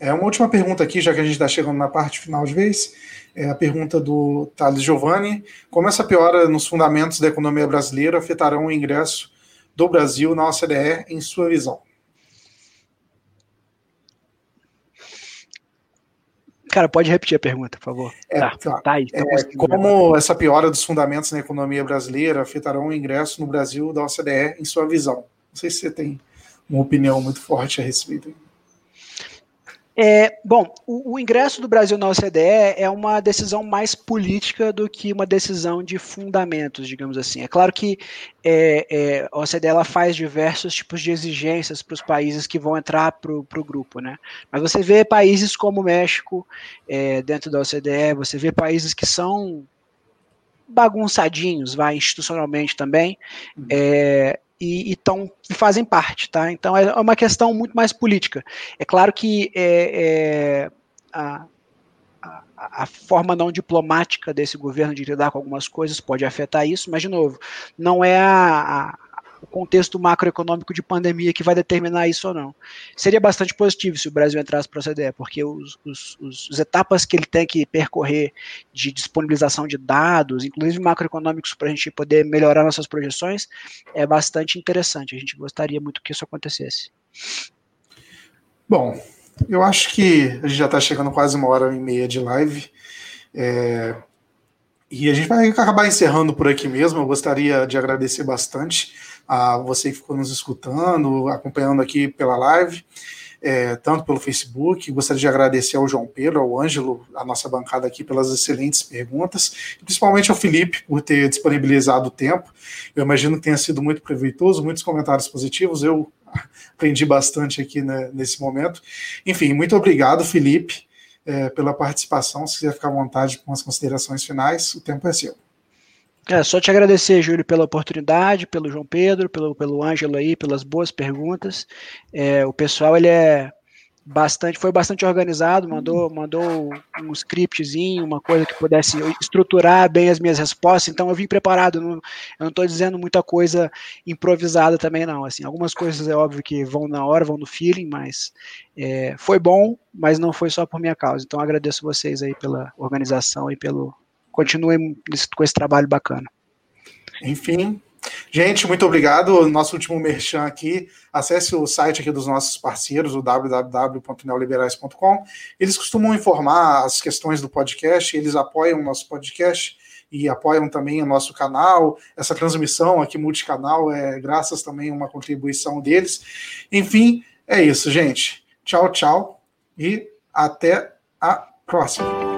É uma última pergunta aqui, já que a gente está chegando na parte final de vez. É a pergunta do Thales Giovanni. Como essa piora nos fundamentos da economia brasileira afetarão o ingresso do Brasil na OCDE, em sua visão? Cara, pode repetir a pergunta, por favor. É, tá, tá. tá aí, é, como essa piora dos fundamentos na economia brasileira afetarão o ingresso no Brasil da OCDE, em sua visão? Não sei se você tem uma opinião muito forte a respeito. É, bom, o, o, ingresso do Brasil na OCDE é uma decisão mais política do que uma decisão de fundamentos, digamos assim. É claro que é, é, a OCDE ela faz diversos tipos de exigências para os países que vão entrar para o grupo, né? Mas você vê países como o México é, dentro da OCDE, você vê países que são bagunçadinhos, vai institucionalmente também, uhum. é, e, e, tão, fazem parte, tá? Então é uma questão muito mais política. É claro que é, é, a, a, a, forma não diplomática desse governo de lidar com algumas coisas pode afetar isso, mas de novo, não é a, o contexto macroeconômico de pandemia que vai determinar isso ou não. Seria bastante positivo se o Brasil entrasse para a OCDE, porque os, os, os, os, etapas que ele tem que percorrer de disponibilização de dados, inclusive macroeconômicos, para a gente poder melhorar nossas projeções, é bastante interessante. A gente gostaria muito que isso acontecesse. Bom, eu acho que a gente já está chegando quase uma hora e meia de live. É, e a gente vai acabar encerrando por aqui mesmo. Eu gostaria de agradecer bastante a você que ficou nos escutando, acompanhando aqui pela live, é, tanto pelo Facebook. Gostaria de agradecer ao João Pedro, ao Ângelo, a nossa bancada aqui, pelas excelentes perguntas, e principalmente ao Felipe por ter disponibilizado o tempo. Eu imagino que tenha sido muito proveitoso, muitos comentários positivos. Eu aprendi bastante aqui né, nesse momento. Enfim, muito obrigado, Felipe, é, pela participação. Se quiser ficar à vontade com as considerações finais, o tempo é seu. É, só te agradecer, Júlio, pela oportunidade, pelo João Pedro, pelo, pelo Ângelo aí, pelas boas perguntas. É, o pessoal, ele é bastante, foi bastante organizado, mandou, mandou um scriptzinho, uma coisa que pudesse estruturar bem as minhas respostas, então eu vim preparado, não, eu não estou dizendo muita coisa improvisada também não, assim, algumas coisas é óbvio que vão na hora, vão no feeling, mas é, foi bom, mas não foi só por minha causa, então agradeço vocês aí pela organização e pelo, continuem com esse trabalho bacana. Enfim, gente, muito obrigado. Nosso último merchan aqui. Acesse o site aqui dos nossos parceiros, o www.neoliberais.com. Eles costumam informar as questões do podcast, eles apoiam o nosso podcast e apoiam também o nosso canal. Essa transmissão aqui multicanal é graças também a uma contribuição deles. Enfim, é isso, gente. Tchau, tchau e até a próxima.